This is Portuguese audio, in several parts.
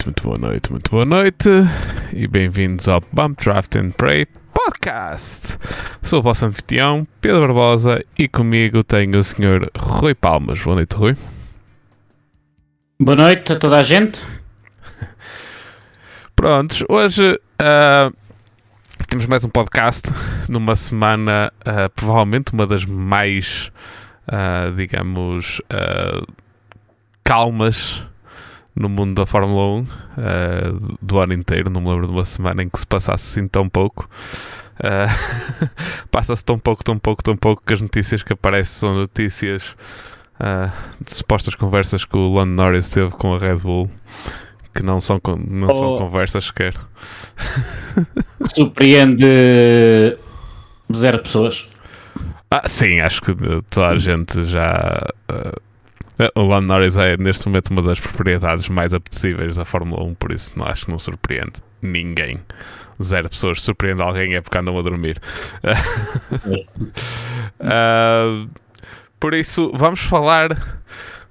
noite, muito boa noite, muito boa noite e bem-vindos ao Bump Draft and Pray Podcast. Sou o vosso anfitrião, Pedro Barbosa, e comigo tenho o Sr. Rui Palmas. Boa noite, Rui. Boa noite a toda a gente. Prontos, hoje uh, temos mais um podcast numa semana, uh, provavelmente uma das mais, uh, digamos, calmas no mundo da Fórmula 1 uh, do ano inteiro. Não me lembro de uma semana em que se passasse assim tão pouco. Uh, Passa-se tão pouco, tão pouco, tão pouco que as notícias que aparecem são notícias uh, de supostas conversas que o Lando Norris teve com a Red Bull. Que não são, não oh. são conversas sequer. Surpreende zero pessoas. Ah, sim, acho que toda a gente já. Uh, o Lando Norris é neste momento uma das propriedades mais apetecíveis da Fórmula 1, por isso não, acho que não surpreende ninguém. Zero pessoas. Surpreende alguém é porque andam a dormir. uh, por isso, vamos falar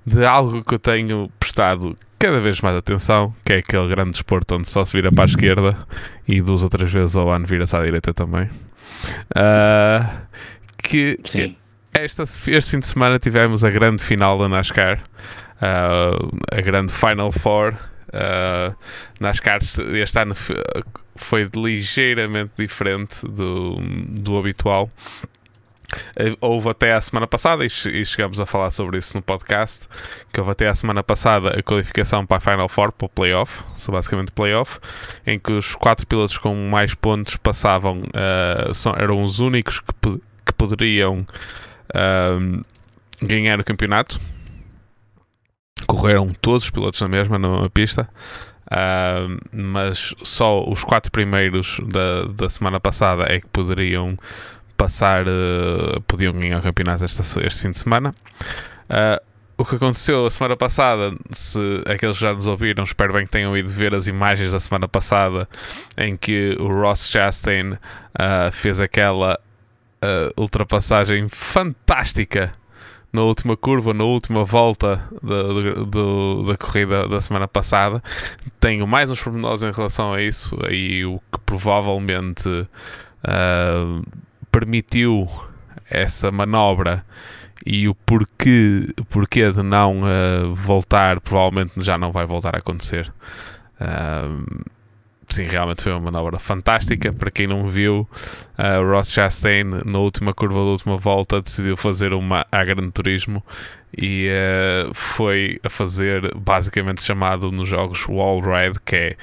de algo que eu tenho prestado cada vez mais atenção, que é aquele grande desporto onde só se vira para a esquerda e duas ou três vezes ao ano vira-se à direita também. Uh, que Sim esta, este fim de semana tivemos a grande final da NASCAR, uh, a grande Final Four. Uh, NASCAR este ano foi ligeiramente diferente do, do habitual. Houve até a semana passada, e chegamos a falar sobre isso no podcast, que houve até a semana passada a qualificação para a Final Four, para o playoff, são basicamente playoff, em que os quatro pilotos com mais pontos passavam, uh, são, eram os únicos que, que poderiam um, ganhar o campeonato. Correram todos os pilotos na mesma, na pista. Uh, mas só os quatro primeiros da, da semana passada é que poderiam passar, uh, podiam ganhar o campeonato este, fim de semana. Uh, o que aconteceu a semana passada, se aqueles já nos ouviram, espero bem que tenham ido ver as imagens da semana passada em que o Ross Chastain uh, fez aquela uh, ultrapassagem fantástica na última curva, na última volta da, do, da corrida da semana passada. Tenho mais uns pormenores em relação a isso, aí o que provavelmente uh, permitiu essa manobra e o porquê, porquê de não uh, voltar, provavelmente já não vai voltar a acontecer. Uh, sim, realmente foi uma manobra fantástica. Para quem não viu, uh, Ross Chastain, na última curva da última volta, decidiu fazer uma a Gran Turismo e uh, foi a fazer basicamente chamado nos jogos wall ride, que é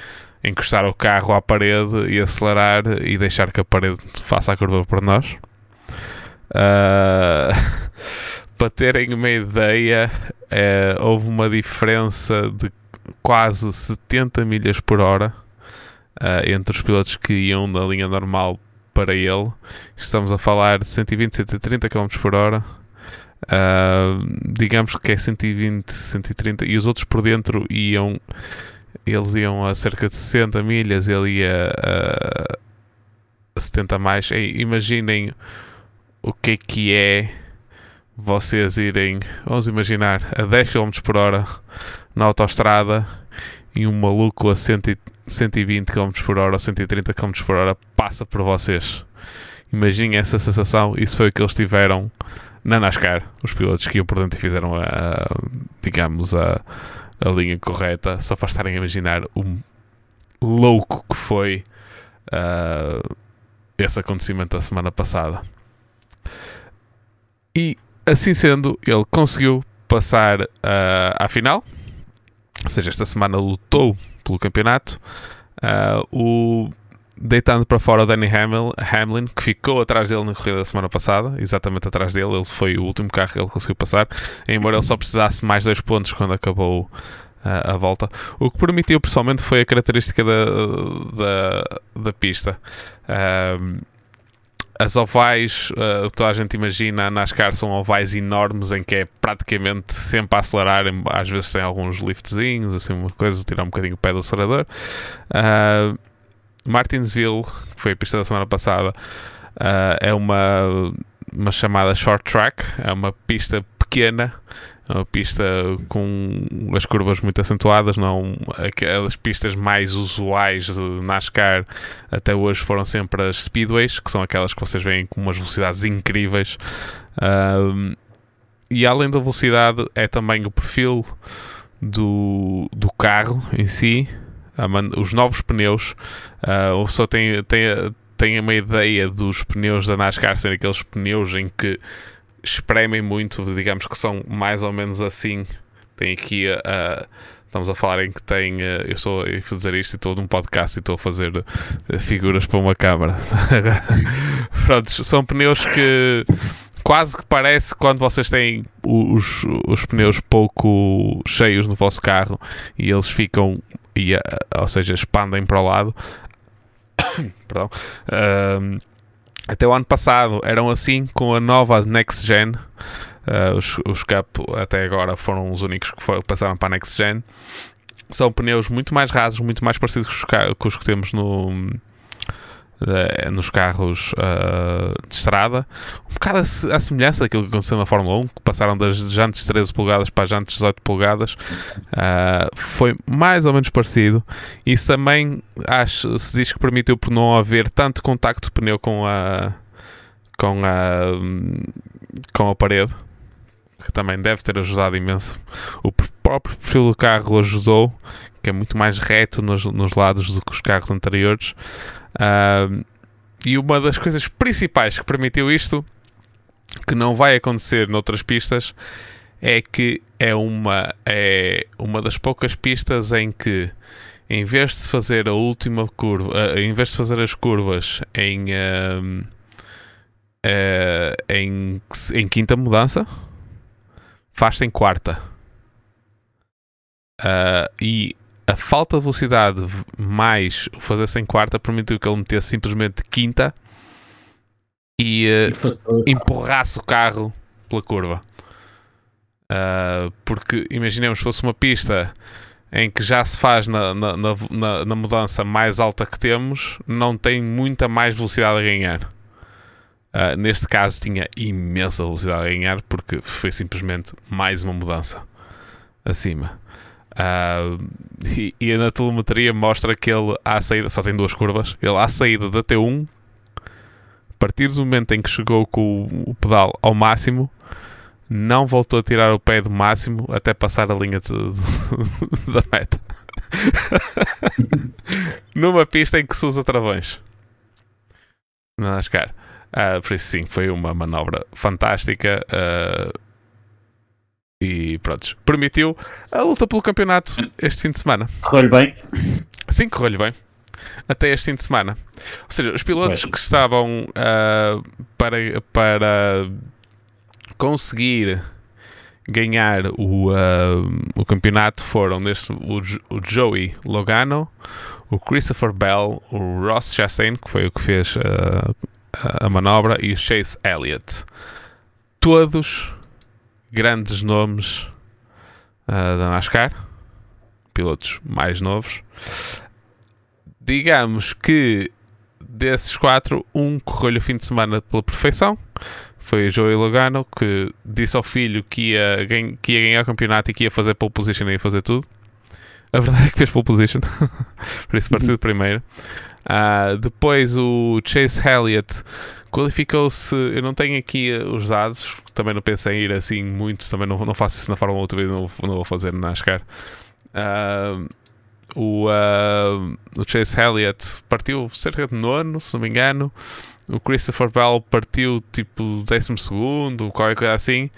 encostar o carro à parede e acelerar e deixar que a parede faça a curva por nós. Uh, para terem uma ideia, uh, houve uma diferença de quase 70 milhas por hora uh, entre os pilotos que iam na linha normal para ele. Estamos a falar de 120, 130 km por hora. Uh, digamos que é 120, 130 e os outros por dentro iam eles iam a cerca de 60 milhas, ele ia a, a 70 mais. E, imaginem o que é que é vocês irem, vamos imaginar, a 10 km por hora na autoestrada e um maluco a 120 km por hora ou 130 km por hora passa por vocês. Imaginem essa sensação. Isso foi o que eles tiveram na NASCAR. Os pilotos que iam por dentro e fizeram, a, a digamos, a, a linha correta. Só para estarem a imaginar o louco que foi uh, esse acontecimento da semana passada. E assim sendo, ele conseguiu passar uh, à final ou seja, esta semana lutou pelo campeonato. Uh, o deitando para fora o Danny Hamlin, Hamlin, que ficou atrás dele na corrida da semana passada, exatamente atrás dele, ele foi o último carro que ele conseguiu passar, embora ele só precisasse mais dois pontos quando acabou uh, a volta. O que permitiu pessoalmente foi a característica da, da, da pista. Uh, as ovais, uh, toda a gente imagina, a NASCAR são ovais enormes em que é praticamente sempre a acelerar, às vezes tem alguns liftzinhos, assim, uma coisa, tirar um bocadinho o pé do acelerador. Uh, Martinsville, que foi a pista da semana passada, uh, é uma, uma chamada short track, é uma pista pequena uma pista com as curvas muito acentuadas, não aquelas pistas mais usuais de NASCAR até hoje foram sempre as speedways, que são aquelas que vocês veem com umas velocidades incríveis. E além da velocidade, é também o perfil do, do carro em si, os novos pneus. Uh, a pessoa tem, tem, tem uma ideia dos pneus da NASCAR serem aqueles pneus em que espremem muito, digamos que são mais ou menos assim. Tem aqui a. Uh, estamos a falar em que tem. Uh, eu estou a fazer isto e estou num podcast e estou a fazer uh, figuras para uma câmara. Pronto, são pneus que quase que parece quando vocês têm os, os pneus pouco cheios no vosso carro e eles ficam, e, uh, ou seja, expandem para o lado. Perdão. Até o ano passado eram assim com a nova Next Gen. Uh, os, os Cup até agora foram os únicos que foram, passaram para a Next Gen. São pneus muito mais rasos, muito mais parecidos com os que temos no, uh, nos carros uh, de estrada. Um bocado a, semelhança daquilo que aconteceu na Fórmula 1, que passaram das jantes 13 polegadas para as jantes 18 polegadas. Uh, foi mais ou menos parecido. Isso também acho, se diz que permitiu por não haver tanto contacto de pneu com a com a com a parede que também deve ter ajudado imenso. O próprio perfil do carro ajudou, que é muito mais reto nos, nos lados do que os carros anteriores. Uh, e uma das coisas principais que permitiu isto, que não vai acontecer noutras pistas, é que é uma, é uma das poucas pistas em que, em vez de fazer a última curva, uh, em vez de fazer as curvas em, uh, uh, em, em quinta mudança, faz-se em quarta. e a falta de velocidade mais o fazer sem quarta permitiu que ele metesse simplesmente quinta e uh, empurrasse o carro pela curva. Uh, porque imaginemos se fosse uma pista em que já se faz na, na, na, na, mudança mais alta que temos, não tem muita mais velocidade a ganhar. Uh, neste caso tinha imensa velocidade a ganhar porque foi simplesmente mais uma mudança acima. Uh, e, e, na telemetria mostra que ele à saída, só tem duas curvas, ele à saída da T1, a partir do momento em que chegou com o, o pedal ao máximo, não voltou a tirar o pé do máximo até passar a linha de, de, da meta. Numa pista em que se usa travões. Na NASCAR. Uh, por isso sim, foi uma manobra fantástica. Uh, e pronto, permitiu a luta pelo campeonato este fim de semana. Correu-lhe bem? Sim, correu-lhe bem. Até este fim de semana. Ou seja, os pilotos que estavam uh, para, para conseguir ganhar o, uh, o campeonato foram neste, o, o Joey Logano, o Christopher Bell, o Ross Chastain, que foi o que fez uh, a manobra, e o Chase Elliott. Todos grandes nomes uh, da NASCAR, pilotos mais novos. Digamos que desses quatro, um correu-lhe o fim de semana pela perfeição. Foi o Joey Logano que disse ao filho que ia, que ia ganhar o campeonato e que ia fazer pole position e ia fazer tudo. A verdade é que fez pole position, por isso partiu de primeiro. Uh, depois o Chase Elliott qualificou-se. Eu não tenho aqui eh, os dados, também não pensei em ir assim muito, também não, não faço isso na Fórmula 1 outra vez, não, não vou fazer na NASCAR. Uh, o, uh, o Chase Elliott partiu cerca de nono, se não me engano. O Christopher Bell partiu tipo décimo segundo, qualquer coisa assim.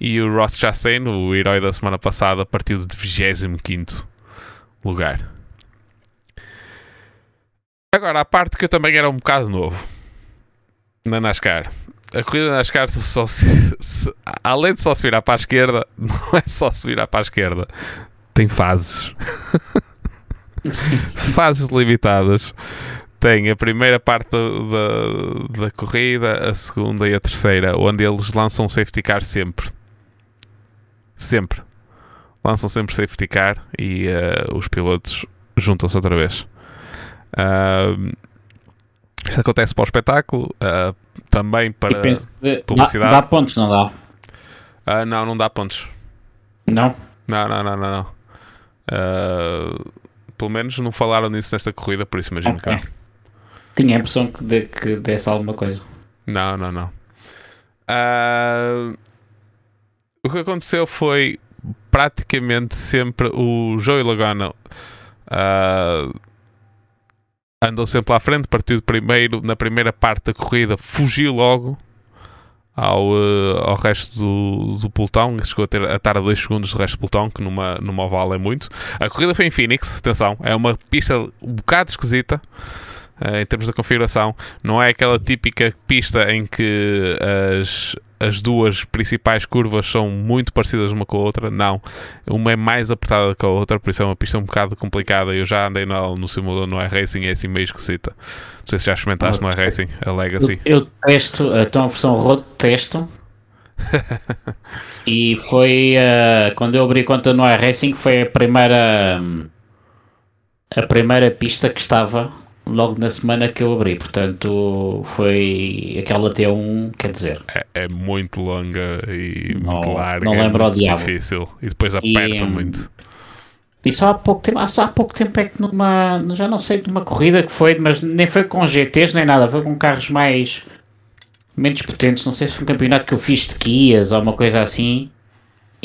E o Ross Chastain, o herói da semana passada, partiu de 25 lugar. Agora, a parte que eu também era um bocado novo na NASCAR. A corrida na NASCAR, só se, se, além de só se virar para a esquerda, não é só se virar para a esquerda. Tem fases. fases limitadas. Tem a primeira parte da, da, corrida, a segunda e a terceira, onde eles lançam safety car sempre. Sempre. Lançam sempre safety car e uh, os pilotos juntam-se outra vez. Uh, isto acontece para o espetáculo, uh, também para publicidade. Dá, dá, pontos, não dá? Uh, não, não dá pontos. Não? Não, não, não, não. não. Uh, pelo menos não falaram nisso nesta corrida, por isso imagino Ok. que. Tinha a impressão que, de, que desse alguma coisa. Não, não, não. O que aconteceu foi praticamente sempre o Joey Logano andou sempre à frente, partiu de primeiro na primeira parte da corrida, fugiu logo ao, eh, ao resto do, do pelotão, chegou a, ter, a estar a 2 segundos do resto do pelotão, que numa, numa oval é muito. A corrida foi em Phoenix, atenção, é uma pista um bocado esquisita eh, em termos da configuração. Não é aquela típica pista em que as, as duas principais curvas são muito parecidas uma com a outra. Não. Uma é mais apertada que a outra, por isso é uma pista um bocado complicada. Eu já andei no, no simulador no iRacing e é assim meio esquisita. Não sei se já experimentaste no iRacing, a Legacy. Eu, eu testo, então a versão road testo. e foi ah, quando eu abri conta no iRacing foi a primeira hum, a primeira pista que estava logo na semana que eu abri, portanto foi aquela T1, quer dizer, É, é muito longa e Não- muito larga. não é lembro ao muito diabo. difícil. E depois aperta hum, muito. E só há pouco tempo, só há pouco tempo é que numa, já não sei, numa corrida que foi, mas nem foi com GTs nem nada, foi com carros mais menos potentes, não sei se foi um campeonato que eu fiz de Kias ou uma coisa assim.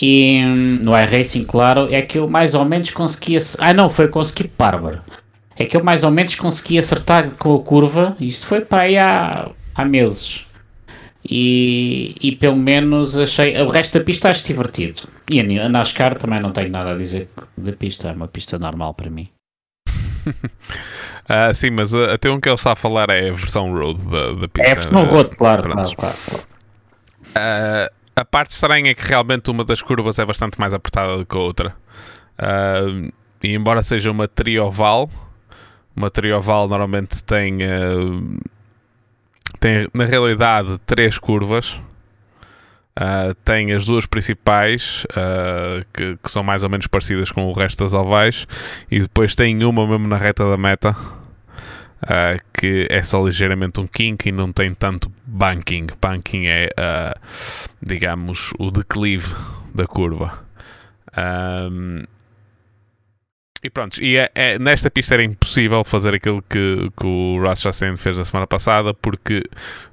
E hum, no iRacing, claro, é que eu mais ou menos consegui. ac- Ah, não, foi com o Skip Barber. É que eu mais ou menos consegui acertar com a curva. Isto foi para aí há, há meses. E, e pelo menos achei. O resto da pista acho divertido. E a a NASCAR também não tenho nada a dizer da pista. É uma pista normal para mim. Ah, sim, mas uh, até um que ele está a falar é a versão road da, da pista. É, não Uh, vou, claro, pronto. claro, claro, claro. Ah, a parte estranha é que realmente uma das curvas é bastante mais apertada do que a outra. Ah, e embora seja uma trioval, uma trioval normalmente tem, ah, tem na realidade três curvas. Ah, tem as duas principais ah, que, que são mais ou menos parecidas com o resto das ovais e depois tem uma mesmo na reta da meta ah, que é só ligeiramente um kink e não tem tanto banking. Banking é, digamos, o declive da curva. E pronto, e é- é- nesta pista era impossível fazer aquilo que, que o Ross Chastain fez na semana passada, porque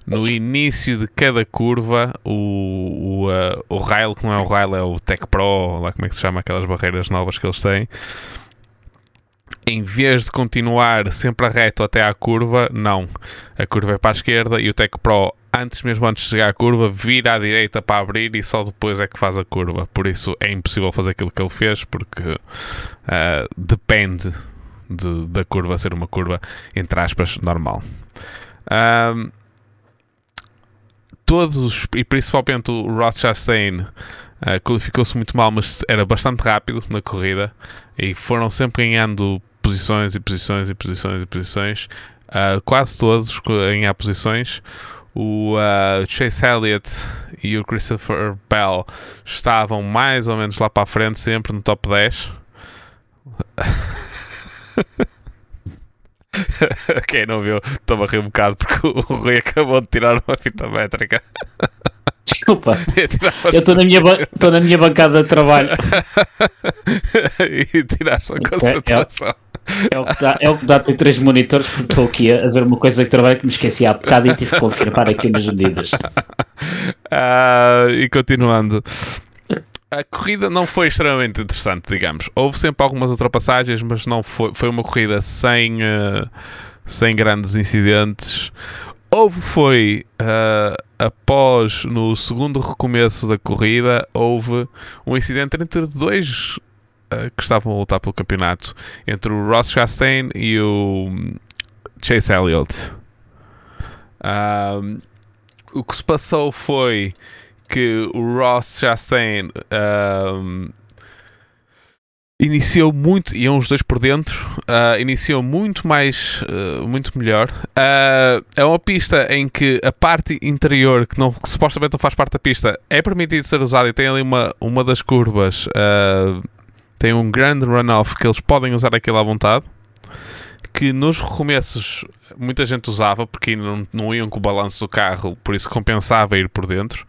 no início de cada curva o, o, ah, o rail, que não é o rail, é o Tech Pro, lá como é que se chama, aquelas barreiras novas que eles têm, em vez de continuar sempre a reto até à curva, não. A curva é para a esquerda e o Tech Pro, antes mesmo antes de chegar à curva, vira à direita para abrir e só depois é que faz a curva. Por isso é impossível fazer aquilo que ele fez, porque ah, depende de- da curva ser uma curva, entre aspas, normal. Ahm, todos, e principalmente o Ross Chastain, ah, qualificou-se muito mal, mas era bastante rápido na corrida e foram sempre ganhando posições e posições e posições e posições. Ah, quase todos ganhar posições. O ah, Chase Elliott e o Christopher Bell estavam mais ou menos lá para a frente, sempre no top 10. Quem não viu, estou a rir um bocado porque o Rui acabou de tirar uma fita métrica. Desculpa, eu estou na, minha na minha bancada de trabalho. e tirar sua Ok, concentração. É o que dá, é o que dá ter três monitores porque estou aqui a, ver uma coisa de trabalho que me esqueci há bocado e tive que confirmar aqui umas medidas. Ah, e continuando. A corrida não foi extremamente interessante, digamos. Houve sempre algumas ultrapassagens, mas não foi, foi uma corrida sem, eh, sem grandes incidentes. Houve foi ah, após no segundo recomeço da corrida, houve um incidente entre dois ah, que estavam a lutar pelo campeonato, entre o Ross Chastain e o Chase Elliott. Ah, o que se passou foi que o Ross Chastain ahm, iniciou muito, iam os dois por dentro, ah, iniciou muito mais, ah, muito melhor. Ah, é uma pista em que a parte interior, que, não, que supostamente não faz parte da pista, é permitido ser usada e tem ali uma, uma das curvas, ah, tem um grande runoff que eles podem usar aquilo à vontade. Que nos recomeços muita gente usava porque ainda não, não iam com o balanço do carro, por isso compensava ir por dentro.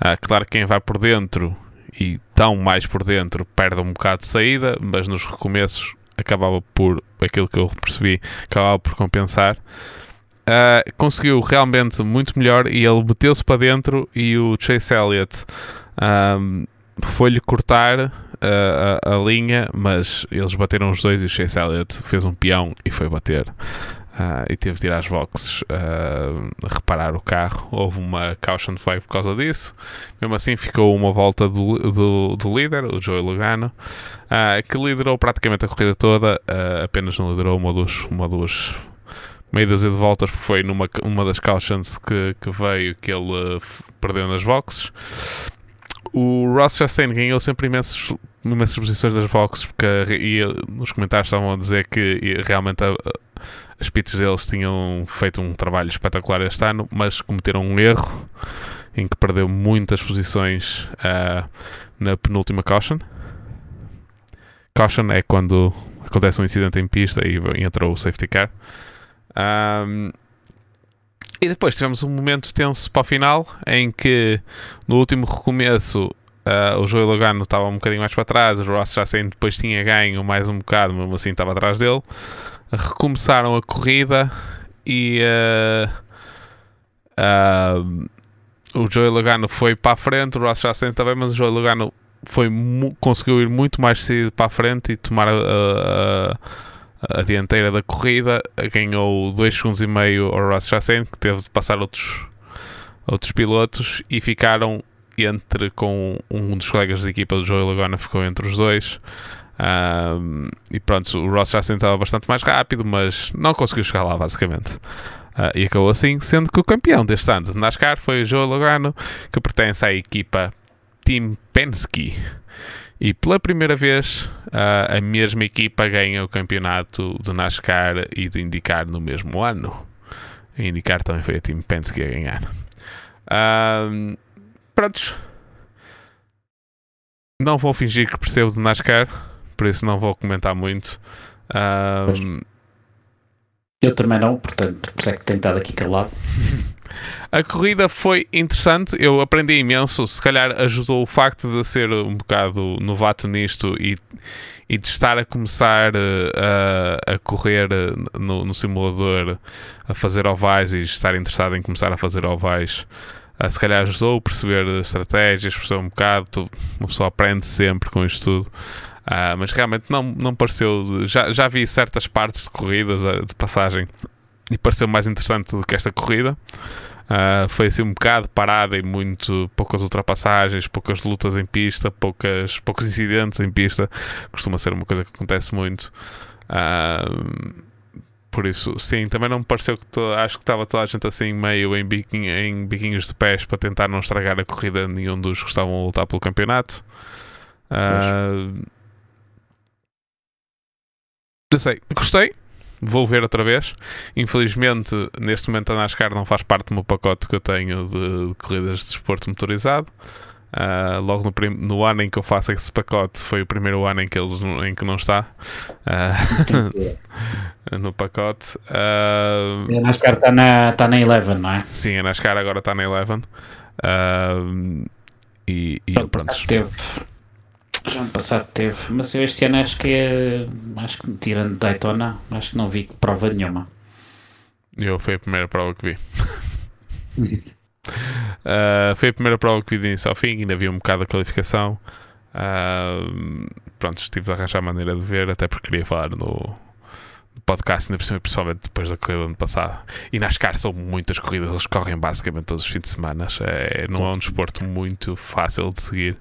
Ah, claro que quem vai por dentro e tão mais por dentro perde um bocado de saída, mas nos recomeços acabava por, aquilo que eu percebi, acabava por compensar. Uh, conseguiu realmente muito melhor e ele meteu-se para dentro e o Chase Elliott um, foi-lhe cortar a, a, linha, mas eles bateram os dois e o Chase Elliott fez um peão e foi bater. Uh, e teve de ir às boxes uh, reparar o carro. Houve uma caution flag por causa disso. Mesmo assim, ficou uma volta do, do, do líder, o Joey Logano, uh, que liderou praticamente a corrida toda. apenas não liderou uma duas, uma duas meia dúzia de voltas, porque foi numa uma das cautions que, que veio que ele perdeu nas boxes. O Ross Chastain ganhou sempre imensos, imensas posições das boxes, porque nos comentários estavam a dizer que realmente a, as pits deles tinham feito um trabalho espetacular este ano, mas cometeram um erro em que perdeu muitas posições uh, na penúltima caution. Caution é quando acontece um incidente em pista e entra o safety car. Um, e depois tivemos um momento tenso para o final em que no último recomeço uh, o Joey Logano estava um bocadinho mais para trás, o Ross já saindo depois tinha ganho mais um bocado, mesmo assim estava atrás dele recomeçaram a corrida e uh, uh, o Joey Logano foi para a frente, o Ross Chastain também, mas o Joey Logano foi, conseguiu ir muito mais cedo para a frente e tomar a, a, dianteira da corrida. Ganhou 2 segundos e meio ao Ross Chastain, que teve de passar outros, outros pilotos e ficaram entre com um dos colegas da equipa do Joey Logano ficou entre os dois. Um, e pronto, o Ross já estava bastante mais rápido, mas não conseguiu chegar lá, basicamente. Uh, e acabou assim, sendo que o campeão deste ano de NASCAR foi o Joe Logano, que pertence à equipa Team Penske. E pela primeira vez, uh, a mesma equipa ganha o campeonato de NASCAR e de IndyCar no mesmo ano. A IndyCar também foi a Team Penske a ganhar. Uh, prontos. Não vou fingir que percebo de NASCAR por isso não vou comentar muito. Um... Eu também não, portanto, por isso é que tenho estado aqui calado. A corrida foi interessante, eu aprendi imenso. Se calhar ajudou o facto de ser um bocado novato nisto e, e de estar a começar uh, a, a correr uh, no, no, simulador, a fazer ovais e estar interessado em começar a fazer ovais. Uh, se calhar ajudou a perceber estratégias, perceber um bocado. Uma pessoa aprende sempre com isto tudo. Uh, mas realmente não, não pareceu. Já, já vi certas partes de corridas ah, de passagem e pareceu mais interessante do que esta corrida. Uh, foi assim um bocado parada e muito poucas ultrapassagens, poucas lutas em pista, poucas, poucos incidentes em pista. Costuma ser uma coisa que acontece muito. Uh, por isso, sim, também não me pareceu que to, acho que estava toda a gente assim meio em, biquinho, em biquinhos de pés para tentar não estragar a corrida nenhum dos que estavam a lutar pelo campeonato. Uh, sei, gostei. Vou ver outra vez. Infelizmente, neste momento a NASCAR não faz parte do meu pacote que eu tenho de, de corridas de desporto motorizado. Uh, logo no, prim- no, ano em que eu faço esse pacote foi o primeiro ano em que, eles, em que não está uh, no pacote. Uh, a NASCAR está na, tá na Eleven, não é? Sim, a NASCAR agora está na Eleven. e, e pronto, pronto. Teve, já ano passado teve, mas eu este ano acho que é, acho que tirando Daytona, acho que não vi prova nenhuma. Eu foi a primeira prova que vi. uh, foi a primeira prova que vi de início ao fim, ainda vi um bocado a qualificação. Uh, pronto, estive a arranjar maneira de ver, até porque queria falar no, podcast, ainda principalmente depois da corrida do ano passado. E NASCAR são muitas corridas, eles correm basicamente todos os fins de semana. É, não é um desporto muito fácil de seguir,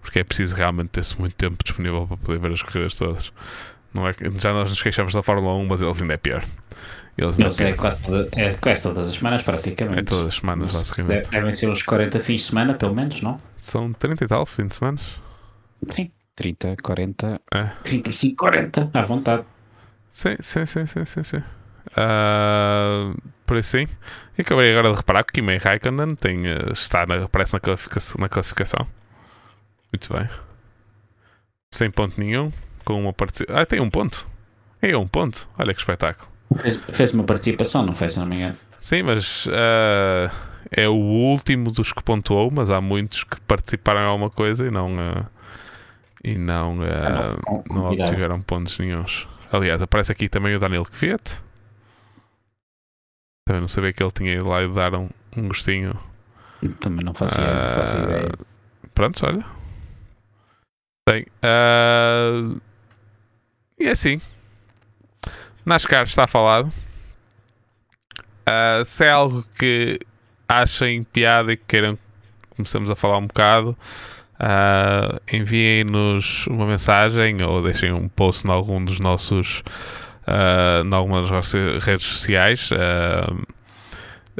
porque é preciso realmente ter-se muito tempo disponível para poder ver as corridas todas. Não é, já nós nos queixamos da Fórmula 1, mas eles ainda é pior. Eles ainda é, quase toda, é quase todas as semanas, praticamente. É todas as semanas, basicamente. Devem ser uns 40 fins de semana, pelo menos, não? São 30 e tal fins de semana. Sim, 30, 40, é. 35, 40, à vontade. Sim, sim, sim, sim, sim. sim. Uh, por isso sim. E acabei agora de reparar que o Kimi Raikkonen tem, uh, está na, aparece na classificação, na classificação. Muito bem. Sem ponto nenhum. Com uma participação. Ah, tem um ponto. É um ponto. Olha que espetáculo. Fez, fez uma participação, não fez, se não me engano. Sim, mas uh, é o último dos que pontuou, mas há muitos que participaram em alguma coisa e não, uh, e não, uh, não, não obtiveram pontos nenhums. Aliás, aparece aqui também o Daniel Kvyat. Também não sabia que ele tinha ido lá e dar um, um gostinho. Também não faço, uh, faço ideia. Pronto, olha. Bem, e é assim. NASCAR está falado. Uh, se é algo que achem piada e que queiram começamos a falar um bocado, uh, enviem-nos uma mensagem ou deixem um post em algum dos nossos uh, em algumas das nossas redes sociais. Uh,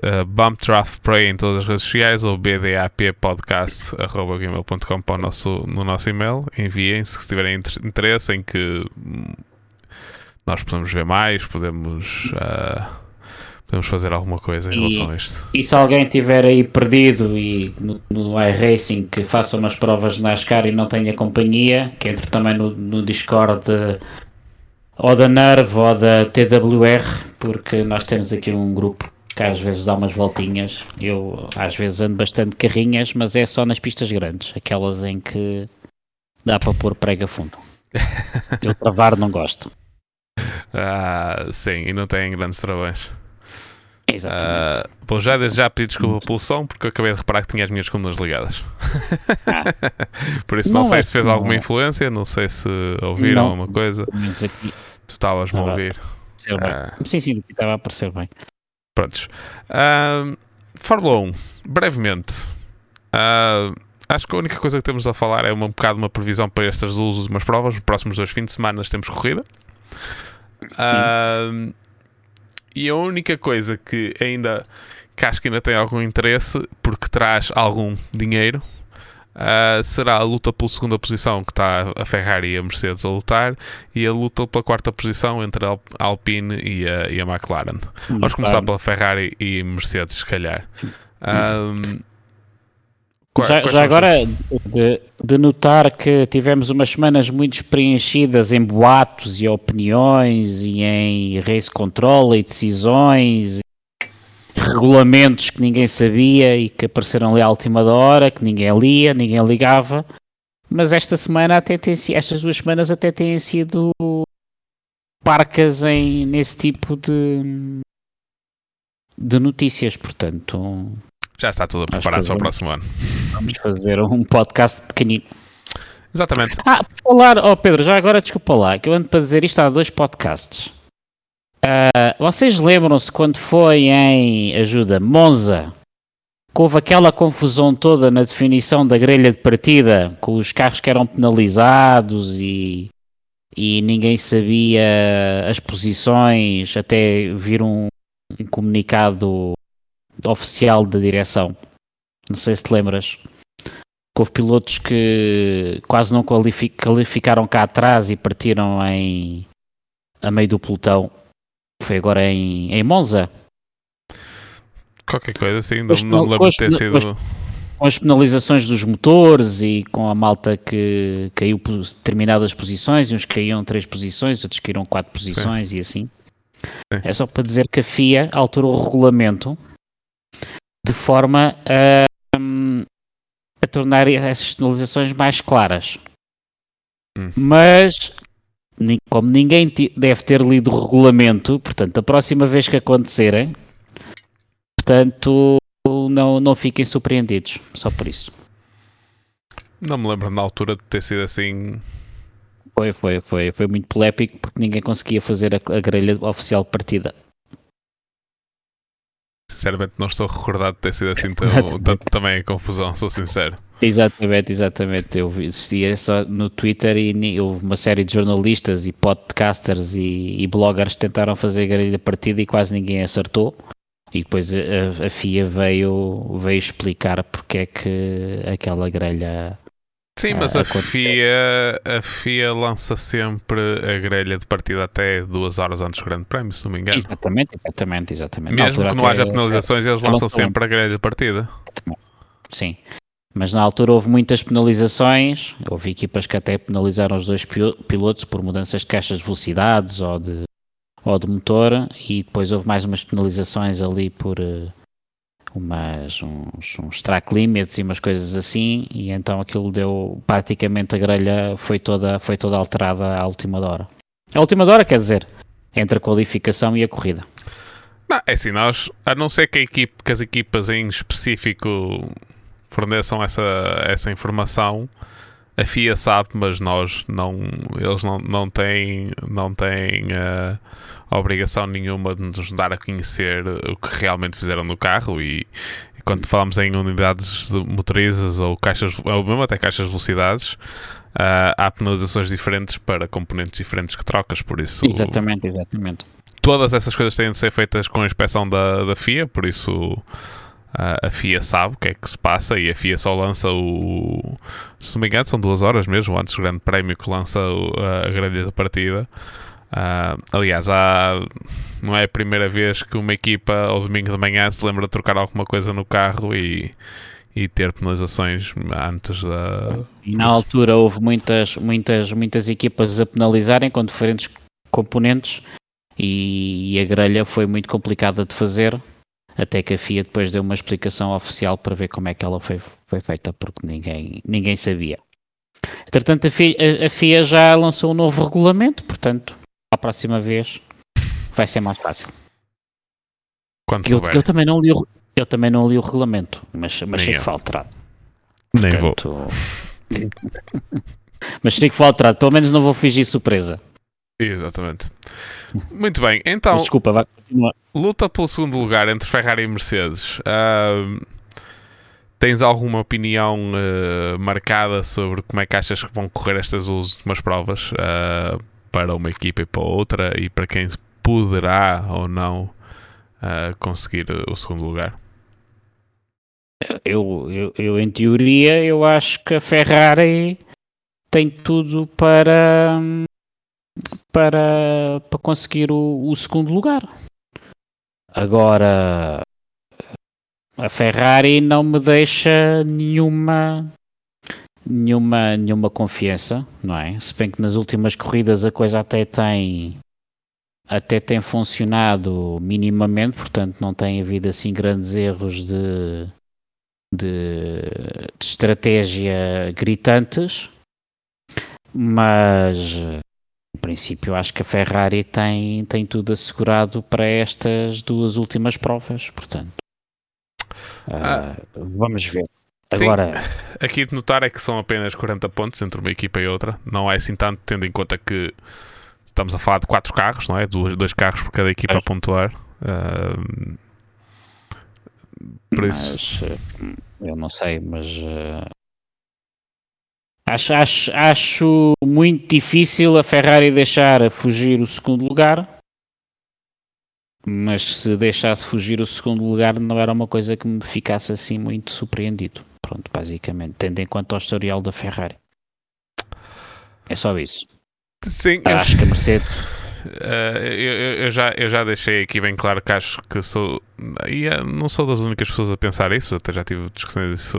uh, Bump Draft em todas as redes sociais ou bdappodcast.gmail.com para o nosso, no nosso e-mail. Enviem se tiverem interesse em que nós podemos ver mais, podemos. Uh, podemos fazer alguma coisa em e, relação a isto. E se alguém tiver aí perdido e no, no iRacing que faça umas provas de NASCAR e não tenha companhia, que entre também no, no Discord ou da NERV ou da TWR, porque nós temos aqui um grupo que às vezes dá umas voltinhas. Eu às vezes ando bastante carrinhas, mas é só nas pistas grandes, aquelas em que dá para pôr prega fundo. Eu travar não gosto. Ah, sim, e não tem grandes travões. Exatamente. Uh, bom, já já pedi desculpa pelo som, porque eu acabei de reparar que tinha as minhas colunas ligadas. Ah. Por isso não, não sei é se fez alguma influência, não sei se ouviram não, alguma coisa. Tu estavas-me a ouvir. Uh, sim, sim, estava a aparecer bem. Prontos. Uh, Fórmula 1, brevemente. Uh, acho que a única coisa que temos a falar é um bocado uma previsão para estas duas últimas provas. Nos próximos dois fins de semana temos corrida. Uh, e a única coisa que ainda que acho que ainda tem algum interesse, porque traz algum dinheiro, uh, será a luta pela segunda posição, que está a Ferrari e a Mercedes a lutar, e a luta pela quarta posição entre a Alpine e a, e a McLaren. Vamos começar pela Ferrari e Mercedes, se calhar. Um, já, já agora, de, de, notar que tivemos umas semanas muito preenchidas em boatos e opiniões e em race control e decisões, regulamentos que ninguém sabia e que apareceram ali à última hora, que ninguém lia, ninguém ligava. Mas esta semana até tem estas duas semanas até têm sido parcas em, nesse tipo de, de notícias, portanto já está tudo preparado para o próximo ano. Vamos fazer um podcast pequenino. Exatamente. Ah, falar, oh Pedro, já agora desculpa lá, que eu ando para dizer isto há dois podcasts. Uh, vocês lembram-se quando foi em ajuda Monza? Que houve aquela confusão toda na definição da grelha de partida, com os carros que eram penalizados e, e ninguém sabia as posições, até vir um, um comunicado oficial da direção. Não sei se te lembras. Houve pilotos que quase não qualificaram cá atrás e partiram em a meio do pelotão. Foi agora em, em Monza. Qualquer coisa assim, não, não me lembro de ter sido. Com as penalizações dos motores e com a malta que caiu determinadas posições, uns caíam três posições, outros caíram quatro posições Sim. e assim. Sim. É só para dizer que a FIA alterou o regulamento de forma a, a tornar essas sinalizações mais claras. Hum. Mas, como ninguém deve ter lido o regulamento, portanto, a próxima vez que acontecerem, portanto, não, não fiquem surpreendidos, só por isso. Não me lembro na altura de ter sido assim. Foi, foi, foi, foi muito polémico porque ninguém conseguia fazer a, a grelha oficial de partida sinceramente não estou recordado de ter sido assim tão, tanto também a confusão, sou sincero. Exatamente, exatamente. Eu existia só no Twitter e houve uma série de jornalistas e podcasters e, e bloggers que tentaram fazer a grelha partida e quase ninguém acertou. E depois a, a FIA veio, veio explicar porque é que aquela grelha Sim, mas a, a FIA, a FIA lança sempre a grelha de partida até duas horas antes do Grande Prémio, se não me engano. Exatamente, exatamente, exatamente. Mesmo que não haja penalizações, eles lançam sempre a grelha de partida. Sim, mas na altura houve muitas penalizações, houve equipas que até penalizaram os dois pilotos por mudanças de caixas de velocidades ou de, ou de motor, e depois houve mais umas penalizações ali por, eh, umas, uns, uns track limits e umas coisas assim, e então aquilo deu praticamente a grelha foi toda, foi toda alterada à última hora. À última hora, quer dizer, entre a qualificação e a corrida. Não, é assim, nós, a não ser que, a equipe, que as equipas em específico forneçam essa, essa informação, a FIA sabe, mas nós não, eles não, não têm, não têm uh, obrigação nenhuma de nos dar a conhecer o que realmente fizeram no carro e, e quando falamos em unidades motorizas ou caixas, ou mesmo até caixas de velocidades, uh, há penalizações diferentes para componentes diferentes que trocas, por isso... Exatamente, exatamente. Todas essas coisas têm de ser feitas com a inspeção da, da FIA, por isso a FIA sabe o que é que se passa e a FIA só lança o. Se não me engano, são duas horas mesmo antes do Grande Prémio que lança a grelha de partida. Uh, aliás, há, não é a primeira vez que uma equipa ao domingo de manhã se lembra de trocar alguma coisa no carro e, e ter penalizações antes da. E na altura houve muitas, muitas, muitas equipas a penalizarem com diferentes componentes e, e a grelha foi muito complicada de fazer até que a FIA depois deu uma explicação oficial para ver como é que ela foi, foi feita, porque ninguém, ninguém sabia. Entretanto, a FIA, a FIA já lançou um novo regulamento, portanto, a próxima vez vai ser mais fácil. Quando eu, eu, também não li o, eu também não li o regulamento, mas, mas sei que foi alterado. Nem Portanto, vou. mas sei que foi alterado, pelo menos não vou fingir surpresa. Exatamente. Muito bem, então. Desculpa, vai continuar. Luta pelo segundo lugar entre Ferrari e Mercedes. Uh, tens alguma opinião uh, marcada sobre como é que achas que vão correr estas últimas provas uh, para uma equipa e para outra e para quem poderá ou não conseguir o segundo lugar? Eu, eu, eu, em teoria, eu acho que a Ferrari tem tudo para para, para conseguir o, o segundo lugar. Agora, a Ferrari não me deixa nenhuma nenhuma nenhuma confiança, não é? Se bem que nas últimas corridas a coisa até tem até tem funcionado minimamente, portanto não tem havido assim grandes erros de de, de estratégia gritantes, mas em princípio, acho que a Ferrari tem, tem tudo assegurado para estas duas últimas provas, portanto. Uh, vamos ver. Sim, Agora, aqui de notar é que são apenas 40 pontos entre uma equipa e outra. Não é assim tanto, tendo em conta que estamos a falar de quatro carros, não é? Dois, dois carros por cada equipa a pontuar. Uh, por mas, isso. Eu não sei, mas uh, Acho, acho, acho muito difícil a Ferrari deixar fugir o segundo lugar. Mas se deixasse fugir o segundo lugar não era uma coisa que me ficasse assim muito surpreendido. Pronto, basicamente, tendo em conta o historial da Ferrari. É só isso. Sim, acho que a Mercedes. Uh, eu, eu, já, eu já deixei aqui bem claro que acho que sou. E eh, não sou das únicas pessoas a pensar isso, até já tive discussões disso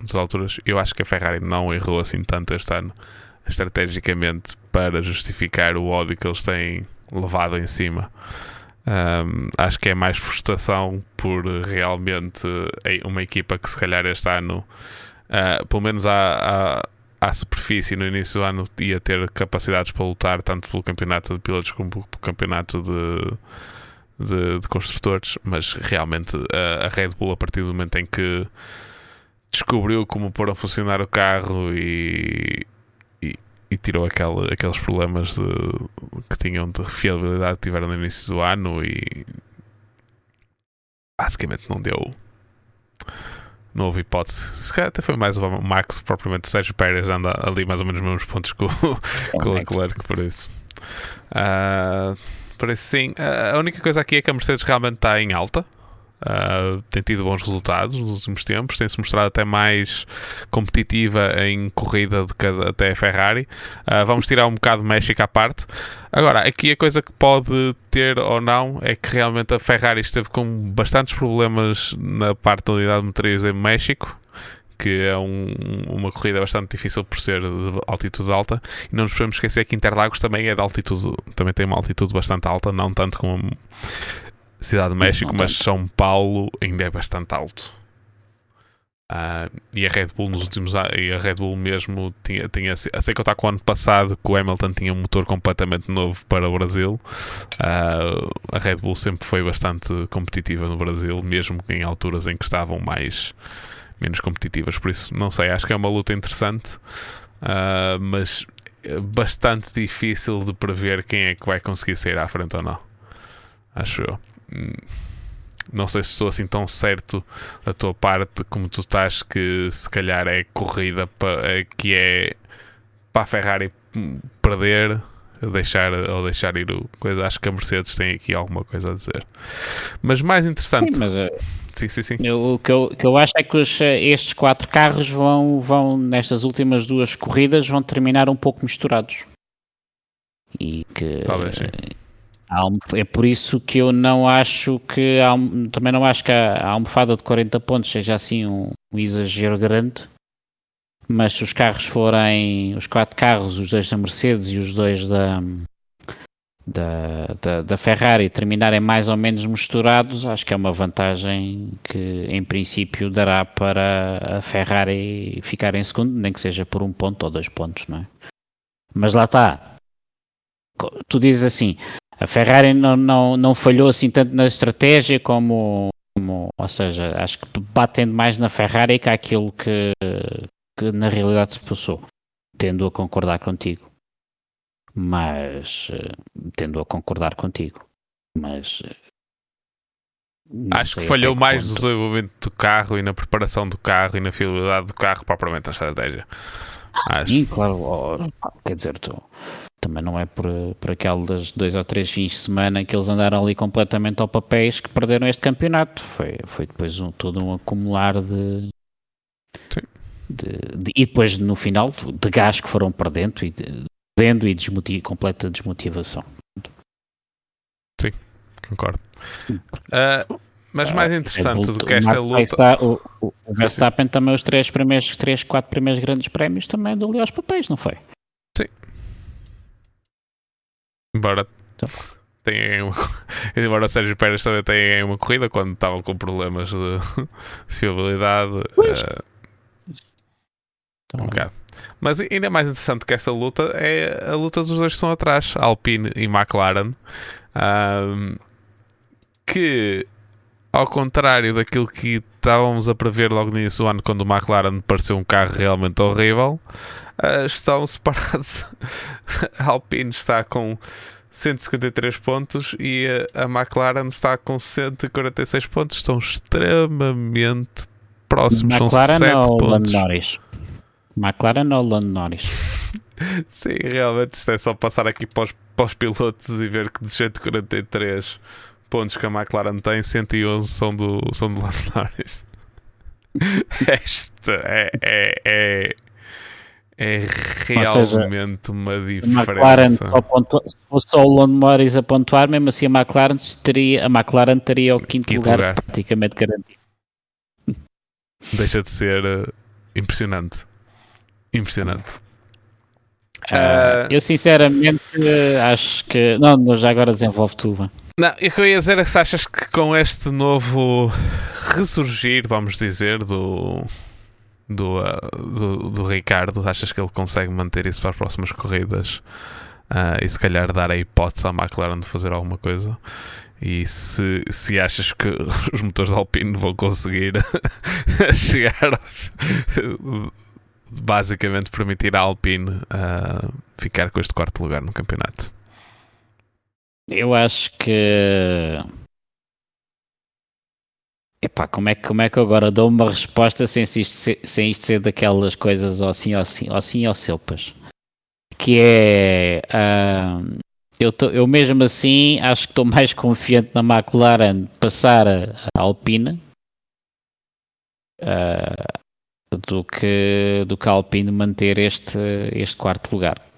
nas alturas, eu acho que a Ferrari não errou assim tanto este ano, estrategicamente, para justificar o ódio que eles têm levado em cima. Um, acho que é mais frustração por realmente uma equipa que, se calhar, este ano, uh, pelo menos à, à, à, superfície, no início do ano, ia ter capacidades para lutar tanto pelo campeonato de pilotos como pelo campeonato de. De, de construtores, mas realmente a, a Red Bull, a partir do momento em que descobriu como pôr a funcionar o carro e, e, tirou aquele, aqueles problemas de, que tinham de fiabilidade que tiveram no início do ano e basicamente não deu. Não houve hipótese. Se calhar até foi mais o Max, propriamente o Sérgio Pérez anda ali mais ou menos os mesmos pontos com, com o Leclerc, por isso. Uh, por isso sim. Uh, a única coisa aqui é que a Mercedes realmente está em alta. Uh, tem tido bons resultados nos últimos tempos, tem-se mostrado até mais competitiva em corrida do que até a Ferrari. Uh, vamos tirar um bocado de México à parte. Agora, aqui a coisa que pode ter ou não é que realmente a Ferrari esteve com bastantes problemas na parte da unidade motriz em México. Que é um, uma corrida bastante difícil por ser de altitude alta, e não nos podemos esquecer que Interlagos também é de altitude, também tem uma altitude bastante alta, não tanto como Cidade de México, mas. São Paulo ainda é bastante alto. Ah, e a Red Bull nos últimos anos, e a Red Bull mesmo tinha, tinha eu sei que eu estava com o ano passado que o Hamilton tinha um motor completamente novo para o Brasil. Ah, a Red Bull sempre foi bastante competitiva no Brasil, mesmo em alturas em que estavam mais menos competitivas. Por isso, não sei, acho que é uma luta interessante, ah, mas é bastante difícil de prever quem é que vai conseguir sair à frente ou não. Acho eu. Hum, Não sei se estou assim tão certo da tua parte como tu estás que se calhar é corrida pa- é que é para a Ferrari perder deixar, ou deixar ir o coisa. Acho que a Mercedes tem aqui alguma coisa a dizer. Mas mais Sim, interessante, mas eh, sim, sim, sim. eu- o que eu, que eu acho é que os, eh, estes quatro carros vão, vão, nestas últimas duas corridas, vão terminar um pouco misturados. E que Talvez sim. É por isso que eu não acho que também não acho que a, almofada de 40 pontos seja assim um, um exagero grande. Mas se os carros forem os quatro carros, os dois da Mercedes e os dois da, da, da, da Ferrari terminarem mais ou menos misturados, acho que é uma vantagem que em princípio dará para a Ferrari ficar em segundo, nem que seja por um ponto ou dois pontos, não é? Mas lá está. Tu dizes assim, a Ferrari não, não, não falhou assim tanto na estratégia como, como- ou seja, acho que batendo mais na Ferrari que aquilo que, que na realidade se passou. Tendo a concordar contigo. Mas eh, tendo a concordar contigo. Mas eh, Acho que falhou que mais no desenvolvimento do carro e na preparação do carro e na fiabilidade do carro propriamente a estratégia. Acho. Sim, claro, quer dizer, tu, também não é por, por aqueles dois ou três fins de semana que eles andaram ali completamente ao papéis que perderam este campeonato. Foi, foi depois um, todo um acumular de, Sim. de- de- E depois no final de gás que foram perdendo e, de, perdendo e desmoti- completa desmotivação. Concordo. Ah, mas mais interessante É, do que esta luta. Verstappen- o, o- Sim, Verstappen também os três primeiros, três, quatro primeiros grandes prémios também deu ali aos papéis, não foi? Embora Então. tenha uma, embora o Sérgio Pérez também tenha uma corrida quando estavam com problemas de fiabilidade. Ah, Então, um bocado. Mas ainda mais interessante que esta luta é a luta dos dois que estão atrás, Alpine e McLaren, ahm, que ao contrário daquilo que estávamos a prever logo no início do ano, quando o McLaren pareceu um carro realmente horrível, ah, estão separados. A Alpine está com 153 pontos e a, McLaren está com 146 pontos. Estão extremamente próximos. McLaren são 7 ou pontos. Norris? McLaren ou Lando Norris? Sim, realmente isto é só passar aqui para os, para os pilotos e ver que de 143 pontos que a McLaren tem, 111 são do, são do Lando Norris. Esta é, é, é, é realmente uma A McLaren diferença. só pontua- se fosse só o Lando Norris a pontuar, mesmo assim a McLaren teria, a McLaren teria o quinto, Quinto lugar, lugar. praticamente garantido. Deixa de ser eh, impressionante. Impressionante. Ah. eu sinceramente eh, acho que. Não, já agora desenvolve tu. vá. Não, eu que eu ia dizer é que achas que com este novo ressurgir, vamos dizer, do, do, ah, do, do Ricardo, achas que ele consegue manter isso para as próximas corridas Ah, e se calhar dar a hipótese à McLaren de fazer alguma coisa? E se, se achas que os motores Alpine vão conseguir chegar basicamente permitir à Alpine ah, ficar com este quarto lugar no campeonato? Eu acho que. Epá, como é, que, como é que agora dou uma resposta sem isto ser, sem isto ser daquelas coisas ou assim ou assim ou assim ou selpas? Que é. ah, eu, tô- eu mesmo assim acho que estou mais confiante na McLaren passar a, a Alpine ah, do, que, do que a Alpine manter este, este quarto lugar.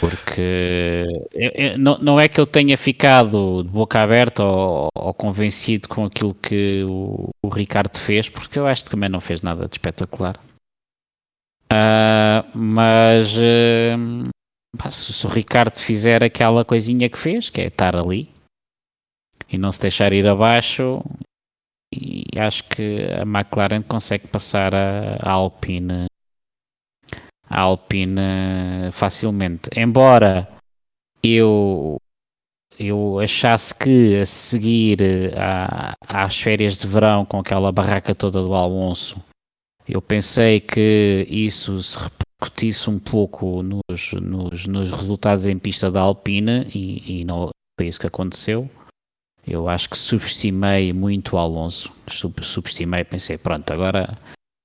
Porque eu- eu- não, não é que eu tenha ficado de boca aberta ou, ou convencido com aquilo que o, o Ricardo fez, porque eu acho que também não fez nada de espetacular. Ah, mas, pá, se, se o Ricardo fizer aquela coisinha que fez, que é estar ali e não se deixar ir abaixo, e acho que a McLaren consegue passar a, a Alpine a Alpine facilmente. Embora eu eu achasse que a seguir a, às férias de verão com aquela barraca toda do Alonso, eu pensei que isso se repercutisse um pouco nos, nos, nos resultados em pista da Alpine e, e não foi isso que aconteceu. Eu acho que subestimei muito o Alonso. Subestimei, pensei, pronto, agora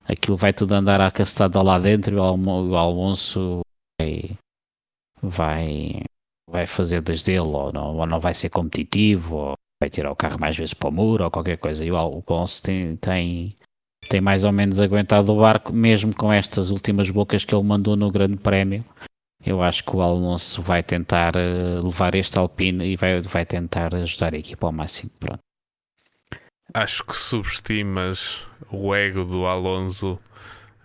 aquilo vai tudo andar à castada lá dentro e o Alonso vai, vai, vai fazer das dele, ou não, ou não vai ser competitivo, ou vai tirar o carro mais vezes para o muro, ou qualquer coisa. E o Alonso tem, tem, tem mais ou menos aguentado o barco, mesmo com estas últimas bocas que ele mandou no Grande Prémio. Eu acho que o Alonso vai tentar eh, levar este Alpine e vai, vai tentar ajudar a equipa ao máximo. Pronto. Acho que subestimas o ego do Alonso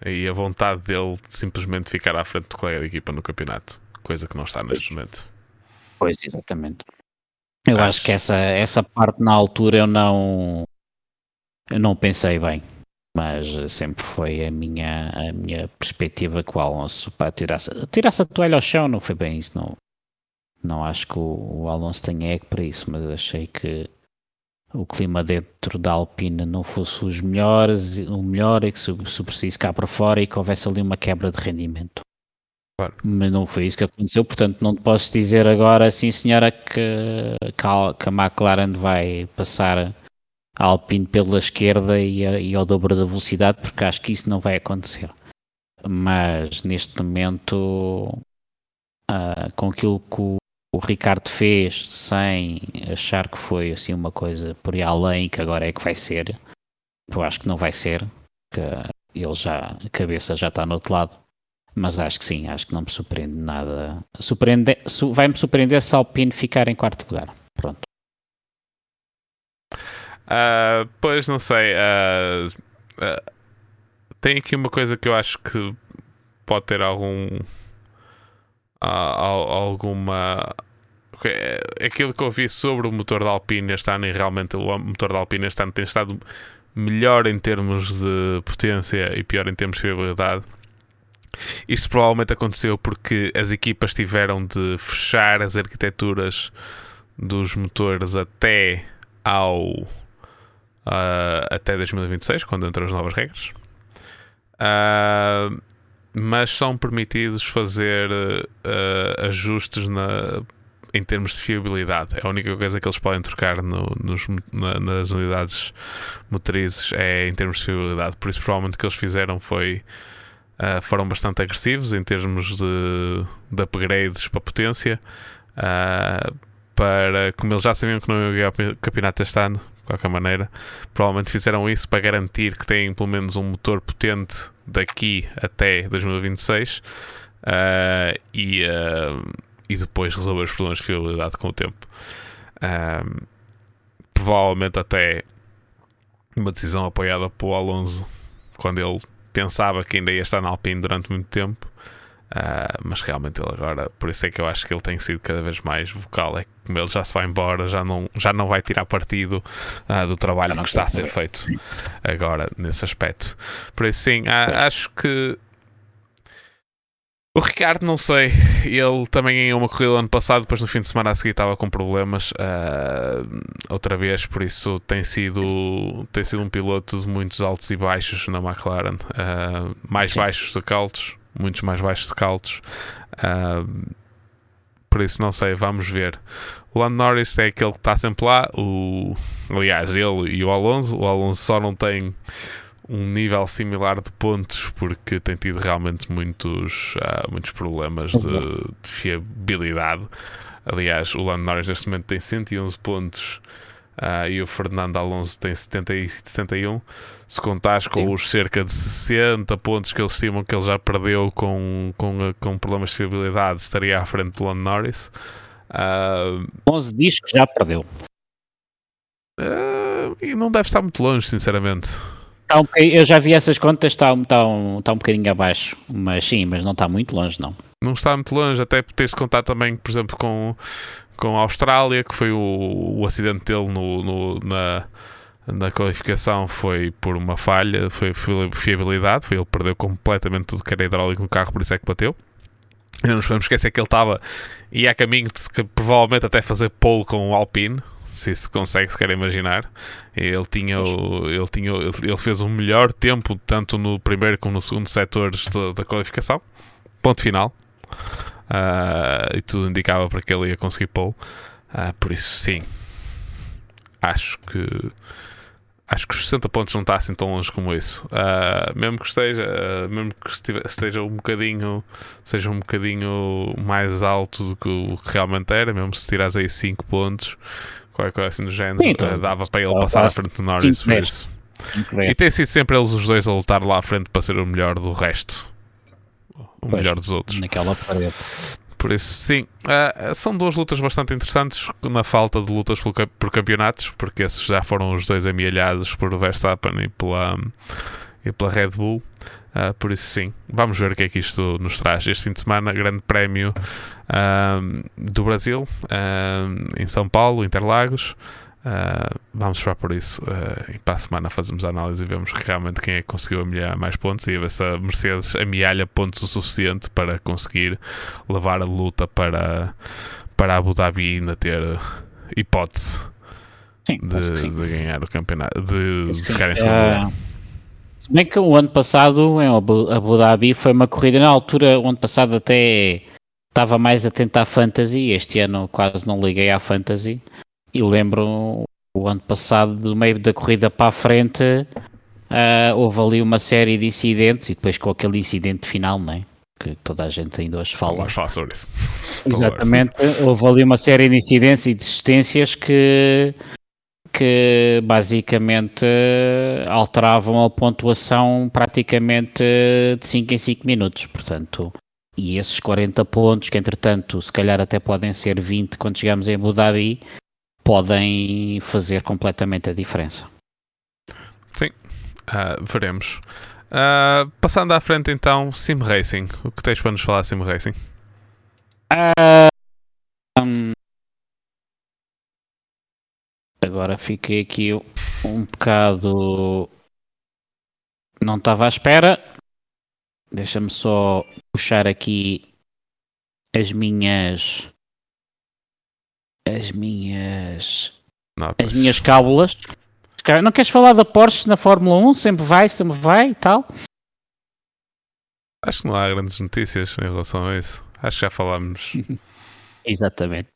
e a vontade dele de simplesmente ficar à frente do colega equipa no campeonato, coisa que não está neste momento. Pois, exatamente. Eu acho, acho que essa, essa parte na altura eu não eu não pensei bem, mas sempre foi a minha, a minha perspectiva que o Alonso para tirasse, tirasse a toalha ao chão, não foi bem isso, não, não acho que o, o Alonso tenha ego para isso, mas achei que o clima dentro da Alpine não fosse os melhores, o melhor é que sobressaísse cá para fora e que houvesse ali uma quebra de rendimento. Claro. Mas não foi isso que aconteceu, portanto não te posso dizer agora, sim senhora, que, que a McLaren vai passar a Alpine pela esquerda e, a, e ao dobro da velocidade, porque acho que isso não vai acontecer. Mas neste momento, uh, com aquilo que o o Ricardo fez sem achar que foi assim uma coisa por aí além que agora é que vai ser. Eu acho que não vai ser, que ele já, a cabeça já está no outro lado. Mas acho que sim, acho que não me surpreende nada. Surpreende, vai-me surpreender se Alpine ficar em quarto lugar. Pronto. Uh, pois não sei. Uh, uh, tem aqui uma coisa que eu acho que pode ter algum alguma. Aquilo que eu vi sobre o motor da Alpine este ano, e realmente o motor da Alpine este ano tem estado melhor em termos de potência e pior em termos de fiabilidade. Isto provavelmente aconteceu porque as equipas tiveram de fechar as arquiteturas dos motores até ao uh, até 2026, quando entram as novas regras. Uh, mas são permitidos fazer uh, ajustes na, em termos de fiabilidade. É a única coisa que eles podem trocar no, nos, na, nas unidades motrizes é em termos de fiabilidade. Por isso, provavelmente o que eles fizeram foi. Uh, foram bastante agressivos em termos de, de upgrades para potência. Uh, para, como eles já sabiam que não iam ganhar o campeonato este ano, qualquer maneira, provavelmente fizeram isso para garantir que têm pelo menos um motor potente daqui até 2026 uh, e, uh, e depois resolver os problemas de fiabilidade com o tempo. Uh, provavelmente até uma decisão apoiada pelo Alonso quando ele pensava que ainda ia estar na Alpine durante muito tempo. Uh, mas realmente ele agora, por isso é que eu acho que ele tem sido cada vez mais vocal. É que como ele já se vai embora, já não, já não vai tirar partido uh, do trabalho que está a ser feito agora nesse aspecto. Por isso, sim, uh, acho que o Ricardo, não sei, ele também em uma corrida ano passado, depois no fim de semana a seguir estava com problemas outra vez, por isso tem sido, tem sido um piloto de muitos altos e baixos na McLaren, mais sim. baixos do que altos muitos mais baixos de. Uh, por isso, não sei, vamos ver. O Lando Norris é aquele que está sempre lá. O, aliás, ele e o Alonso. O Alonso só não tem um nível similar de pontos porque tem tido realmente muitos, uh, muitos problemas de, de, fiabilidade. Aliás, o Lando Norris neste momento tem 111 pontos uh, e o Fernando Alonso tem 70 e 71. Se contares com Sim. os cerca de 60 pontos que eles estimam que ele já perdeu com, com, com problemas de fiabilidade, estaria à frente do Lando Norris. Uh, ah, 11 diz que já perdeu. Uh, e não deve estar muito longe, sinceramente. Tá um, eu já vi essas contas, está, está, um, está um bocadinho abaixo, mas sim, mas não está muito longe, não. não está muito longe, até por teres de contar também, por exemplo, com, com a Austrália, que foi o, o acidente dele no, no na, na qualificação foi por uma falha, foi, fiabilidade, foi ele perdeu completamente tudo que era hidráulico no carro, por isso é que bateu. Não nos podemos esquecer que ele estava e a caminho de provavelmente até fazer pole com o Alpine, se isso consegue se quer imaginar. Ele tinha, o, ele tinha ele fez o melhor tempo tanto no primeiro como no segundo setores da qualificação. Ponto final. Uh, e tudo indicava para que ele ia conseguir pole. Uh, por isso, sim, acho que acho que os 60 pontos não está assim tão longe como isso. Uh, mesmo que esteja, uh, mesmo que esteja um bocadinho, seja um bocadinho mais alto do que o que realmente era, mesmo se tirares aí 5 pontos, qualquer coisa assim do género, Sim, então, uh, dava para ele passar à frente do Norris por isso. E tem sido sempre eles os dois a lutar lá à frente para ser o melhor do resto. O pois, melhor dos outros. Naquela parede. Por isso, sim, uh, são duas lutas bastante interessantes na falta de lutas por, por, campeonatos, porque esses já foram os dois amealhados por Verstappen e pela, e pela Red Bull. Uh, por isso, sim, vamos ver o que é que isto nos traz. Este fim de semana, Grande Prémio uh, do Brasil, em São Paulo, Interlagos. Uh, vamos esperar por isso. Uh, e para a semana fazemos a análise e vemos realmente quem é que conseguiu amealhar mais pontos. E ver se a Mercedes amealha pontos o suficiente para conseguir levar a luta para, para Abu Dhabi e ainda ter hipótese sim, de, de, ganhar o campeonato, de, de ficar em segundo lugar. Uh, se bem que o ano passado em Abu Dhabi foi uma corrida. Na altura, o ano passado até estava mais atento à Fantasy, este ano quase não liguei à Fantasy e lembro o ano passado, do meio da corrida para a frente, uh, houve ali uma série de incidentes e depois com aquele incidente final, não é? Que toda a gente ainda hoje fala. Vamos falar sobre isso. Exatamente, houve ali uma série de incidentes e desistências que, que basicamente alteravam a pontuação praticamente de 5 em 5 minutos. Portanto, e esses 40 pontos, que entretanto se calhar até podem ser 20 quando chegamos em Abu Dhabi, podem fazer completamente a diferença. Sim, uh, veremos. Uh, passando à frente então, Sim Racing. O que tens para nos falar Sim Racing? Uh, um, agora fiquei aqui um bocado. Não estava à espera. Deixa-me só puxar aqui as minhas as minhas Notas. as minhas cábulas. Não queres falar da Porsche na Fórmula 1? Sempre vai, sempre vai e tal? Acho que não há grandes notícias em relação a isso. Acho que já falámos. Exatamente.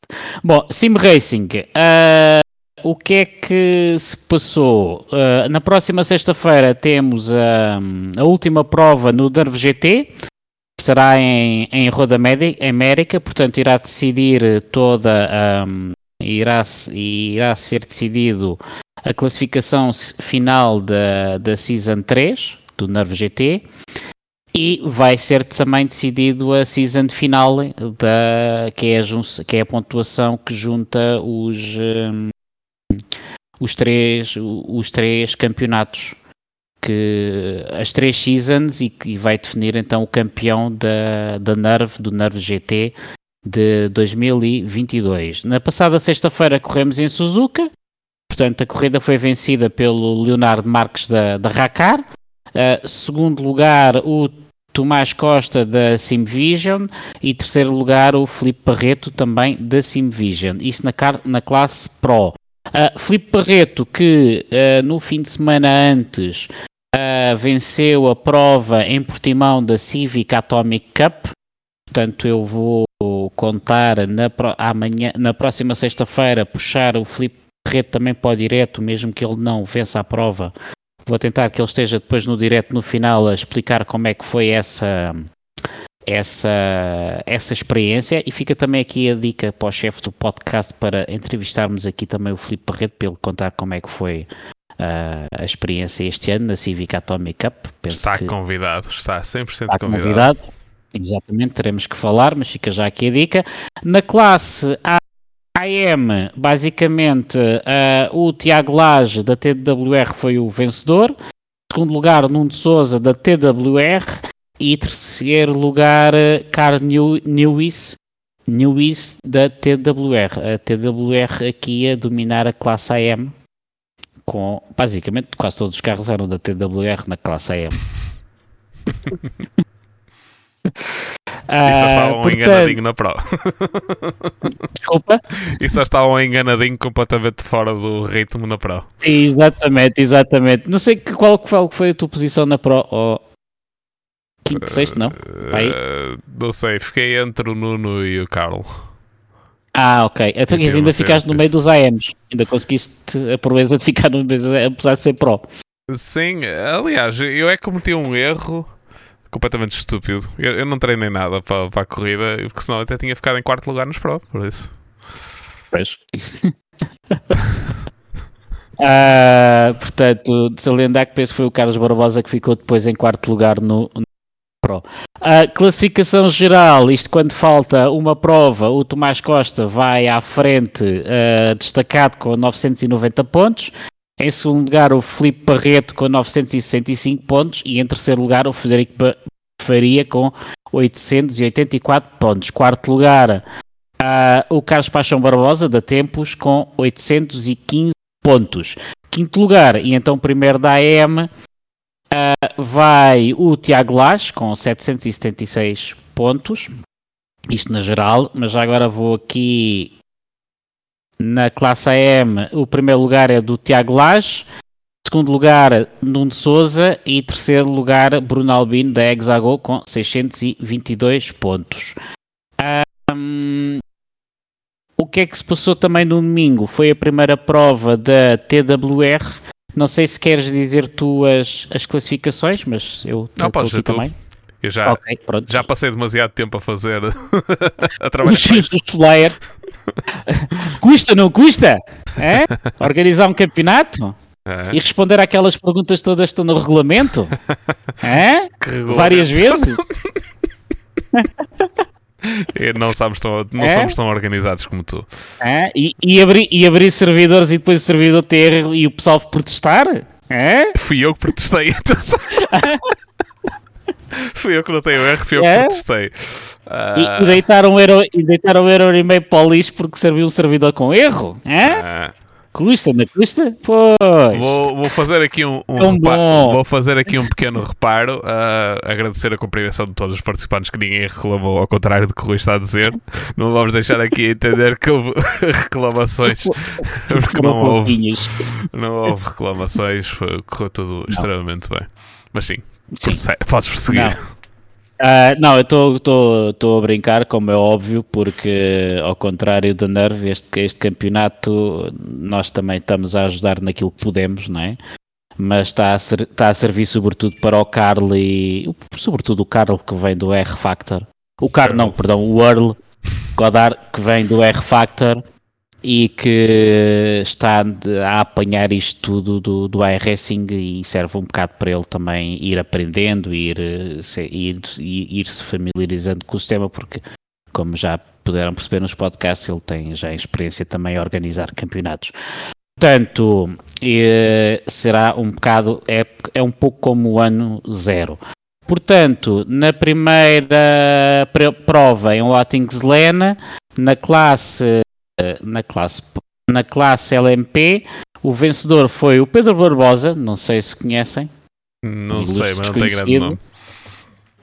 Bom, Sim Racing. Uh, o que é que se passou? Uh, na próxima sexta-feira temos a, a última prova no Derve GT será em, em Roda América, portanto irá decidir toda um, irá, irá ser decidido a classificação final da, da Season 3 do Nerve GT e vai ser também decidido a season final da que é a, que é a pontuação que junta os um, os três os três campeonatos que as três seasons e que vai definir então o campeão da, da Nerve, do Nerve GT de 2022. Na passada sexta-feira corremos em Suzuka, portanto a corrida foi vencida pelo Leonardo Marques da, da Racar, uh, segundo lugar o Tomás Costa da Simvision e terceiro lugar o Felipe Barreto também da Simvision, isso na, na classe Pro. Uh, Filipe Barreto, que uh, no fim de semana antes uh, venceu a prova em Portimão da Civic Atomic Cup. Portanto, eu vou contar na, amanhã, na próxima sexta-feira, puxar o Felipe Barreto também para o direto, mesmo que ele não vença a prova. Vou tentar que ele esteja depois no direto no final a explicar como é que foi essa, essa, essa experiência e fica também aqui a dica para o chefe do podcast para entrevistarmos aqui também o Filipe Barreto para ele contar como é que foi uh, a experiência este ano na Civic Atomic Cup. Penso está convidado, está 100% está convidado. convidado. Exatamente, teremos que falar, mas fica já aqui a dica. Na classe AM, basicamente, uh, o Tiago Lage da TWR foi o vencedor. Segundo lugar, Nuno Souza da TWR. E terceiro lugar, uh, Carl New, Newis, Newis da TWR. A TWR aqui a dominar a classe AM. Com, basicamente, quase todos os carros eram da TWR na classe AM. E só estavam portanto- enganadinho na Pro. Desculpa. E só estavam enganadinho completamente fora do ritmo na Pro. Exatamente, exatamente. Não sei que- qual, qual foi a tua posição na Pro. Oh, quinto, sexto, não? Eh, não sei, fiquei entre o Nuno e o Carl. Ah, ok. Então ainda uma ficaste no meio dos AMs. Ainda conseguiste a proeza de ficar no meio, dos AMs, apesar de ser Pro. Sim, aliás, eu é que cometi um erro completamente estúpido. Eu, eu não treinei nada para, para a corrida, porque senão eu até tinha ficado em quarto lugar nos Pro, por isso. Pois. Ah, portanto, de salientar que penso que foi o Carlos Barbosa que ficou depois em quarto lugar no Pro. A classificação geral, isto quando falta uma prova, o Tomás Costa vai à frente, ah, destacado com 990 pontos. Em segundo lugar, o Filipe Barreto com 965 pontos. E em terceiro lugar, o Frederico Faria com 884 pontos. Quarto lugar, ah, o Carlos Paixão Barbosa, da Tempos, com 815 pontos. Quinto lugar, e então primeiro da AM, ah, vai o Tiago Lage, com 776 pontos. Isto na geral, mas já agora vou aqui na classe AM. O primeiro lugar é do Tiago Lage. Segundo lugar, Nuno Souza. E terceiro lugar, Bruno Albino, da Hexago, com 622 pontos. Ahm, o que é que se passou também no domingo? Foi a primeira prova da TWR. Não sei se queres dizer tu as, as classificações, mas eu Não, podes dizer tu. também. Eu já, ok, pronto. já passei demasiado tempo a fazer. a trabalhar com flyer. custa, não custa? É? Organizar um campeonato? É, E responder àquelas perguntas todas que estão no regulamento? É? Várias vezes? E não, somos tão, não É? somos tão organizados como tu. É? E, e, abrir, e abrir servidores e depois o servidor ter erro e o pessoal protestar? É? Fui eu que protestei, atenção. fui eu que não tenho erro, fui eu É? que protestei. E, Ah, e deitar um euro, e um euro e meio para o lixo porque serviu um servidor com erro? É? ah, Custa, não custa? Pois. vou, vou fazer aqui um, um bom. vou fazer aqui um pequeno reparo ah, agradecer a compreensão de todos os participantes que ninguém reclamou ao contrário do que o Rui está a dizer não vamos deixar aqui entender que houve reclamações porque não houve não houve reclamações correu tudo extremamente bem mas sim, Sim. prosseguir Não. Ah, não, eu estou a brincar, como é óbvio, porque ao contrário da Nerve, este, este campeonato nós também estamos a ajudar naquilo que podemos, não é? Mas está a, ser- está a servir sobretudo para o Carl e sobretudo o Carl que vem do R Factor. O Carl, não, perdão, o Earl Godard que vem do R Factor e que está a apanhar isto tudo do, do iRacing e serve um bocado para ele também ir aprendendo, ir, eh, ir, ir, se familiarizando com o sistema, porque, como já puderam perceber nos podcasts, ele tem já experiência também a organizar campeonatos. Portanto, eh, será um bocado, é, é um pouco como o ano zero. Portanto, na primeira prova em Wattingslen, na classe na classe na classe LMP, o vencedor foi o Pedro Barbosa, não sei se conhecem. não sei, mas não tem grande nome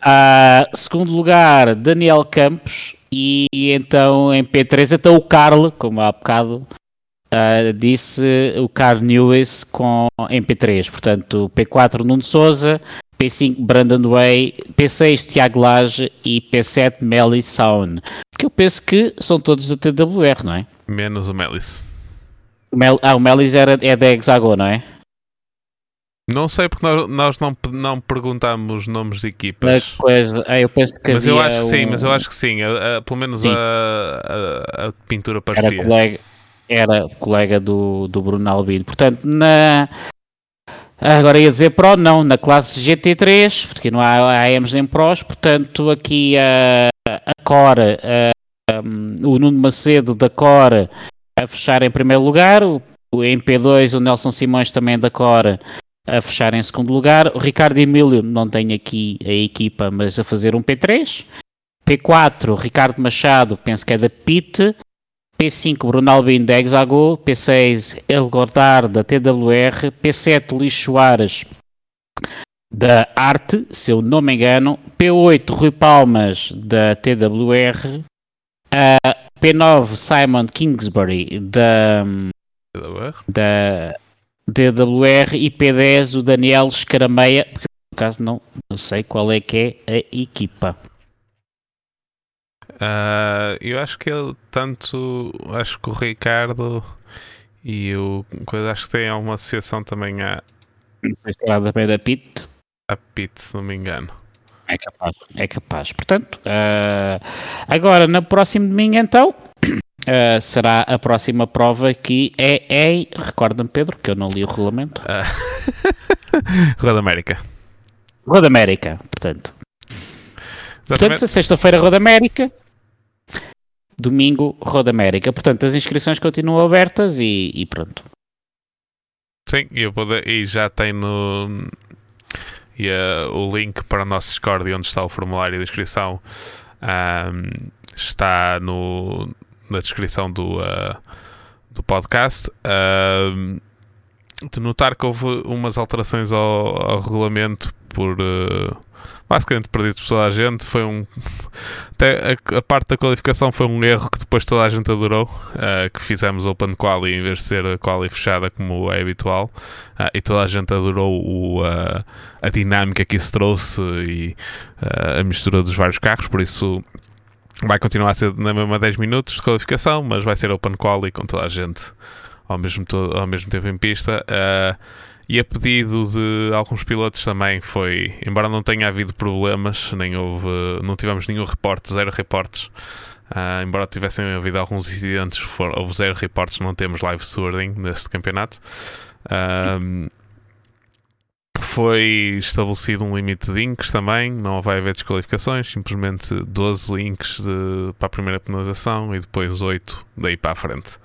Ah, segundo lugar, Daniel Campos. E então em P3, então o Carl, como há bocado ah, disse, o Carl Lewis com, em P3. Portanto, P4 Nuno Souza, P5 Brandon Way, P6 Tiago Lage e P7 Melly Sound. Porque eu penso que são todos da TWR, não é? menos o Melis O Mel, ah, o Melis era, é da Hexagon, não é? não sei porque nós, nós não, não perguntamos nomes de equipas coisa, ah, eu penso que Mas eu acho que sim, um- mas eu acho que sim. A- a- pelo menos Sim. a, a- pintura era parecia. colega, era colega do, do Bruno Albino. Portanto, na. Agora ia dizer Pro, não, na classe GT3, porque não há AMs nem Pros, portanto, aqui a, a Core, a- um, o Nuno Macedo da Core a fechar em primeiro lugar, o, o MP2, o Nelson Simões também da Core a fechar em segundo lugar. O Ricardo Emílio não tem aqui a equipa, mas a fazer um P3. P4, Ricardo Machado, penso que é da PIT. P5, Bruno Albino da Hexago. P6, El Gordar da TWR. P7, Luís Soares da Arte, se eu não me engano. P8, Rui Palmas da TWR. Uh, P9, Simon Kingsbury da, da DWR e P10 o Daniel Escarameia, porque por acaso não, não sei qual é que é a equipa. Uh, eu acho que ele tanto acho que o Ricardo e o coisa acho que tem alguma associação também a não sei se será da Pit a Pit se não me engano é capaz é capaz portanto uh, agora no próximo domingo então Uh, será a próxima prova que é em. Recorda-me, Pedro, que eu não li o regulamento. Uh, Roda América. Roda América, portanto. Exatamente. Portanto, sexta-feira, Roda América. Domingo, Roda América. Portanto, as inscrições continuam abertas e, e pronto. Sim, eu e já tem no. E, uh, o link para o nosso Discord onde está o formulário de inscrição um, está no na descrição do, uh, do podcast. Uh, de notar que houve umas alterações ao, ao regulamento por uh, basicamente perdido por toda a gente. Foi um até a, a, parte da qualificação foi um erro que depois toda a gente adorou. Uh, que fizemos Open Quali em vez de ser a Quali fechada como é habitual, uh, e toda a gente adorou o, a dinâmica que isso trouxe e a mistura dos vários carros. Por isso vai continuar a ser na mesma 10 minutos de qualificação, mas vai ser open quali com toda a gente ao mesmo, ao mesmo tempo em pista. Uh, e a pedido de alguns pilotos também foi, embora não tenha havido problemas, nem houve, não tivemos nenhum reporte, zero reportes. Uh, embora tivessem havido alguns incidentes, for, houve zero reportes, não temos live stewarding neste campeonato. Uh, foi estabelecido um limite de links também, não vai haver desqualificações, simplesmente 12 links de, para a primeira penalização e depois 8 daí para a frente.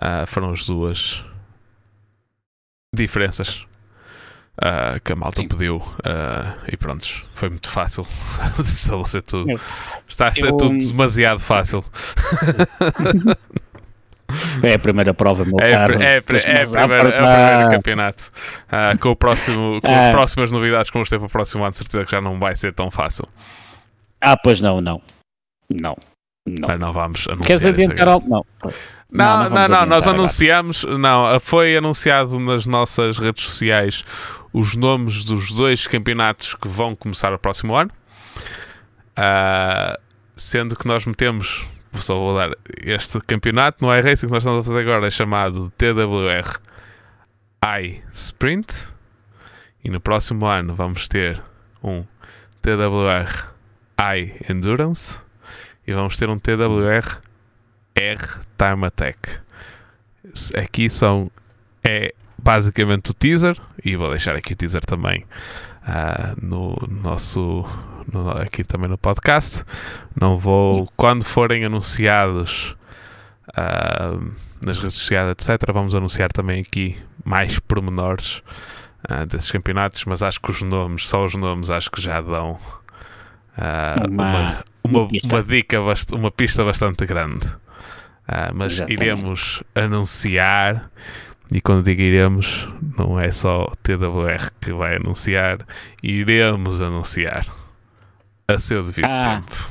Uh, foram as duas diferenças uh, que a malta Sim. pediu uh, e pronto, foi muito fácil estabelecer tudo. Está a ser Eu... tudo demasiado fácil. É a primeira prova, meu é, caro. É, é, é, primeira, é o primeiro campeonato. Com, o próximo, com as próximas novidades que vamos ter para o próximo ano, certeza que já não vai ser tão fácil. Ah, pois não, não. Não. Não, Mas não vamos anunciar Queres adiantar algo? Não. Não, não, não, não nós anunciamos, não, foi anunciado nas nossas redes sociais os nomes dos dois campeonatos que vão começar o próximo ano, uh, sendo que nós metemos só vou dar este campeonato no iRacing que nós estamos a fazer agora é chamado TWR I Sprint. E no próximo ano vamos ter um TWR I Endurance. E vamos ter um TWR R Time Attack. Aqui são é basicamente o teaser e vou deixar aqui o teaser também uh, no nosso no, aqui também no podcast. Não vou, quando forem anunciados uh, nas redes sociais, etc., vamos anunciar também aqui mais pormenores uh, desses campeonatos, mas acho que os nomes, só os nomes, acho que já dão uh, uma, uma, uma, uma, dica, uma pista bastante grande. Mas Exatamente. iremos anunciar. E quando digo iremos, não é só TWR que vai anunciar, iremos anunciar a seu devido ah. tempo.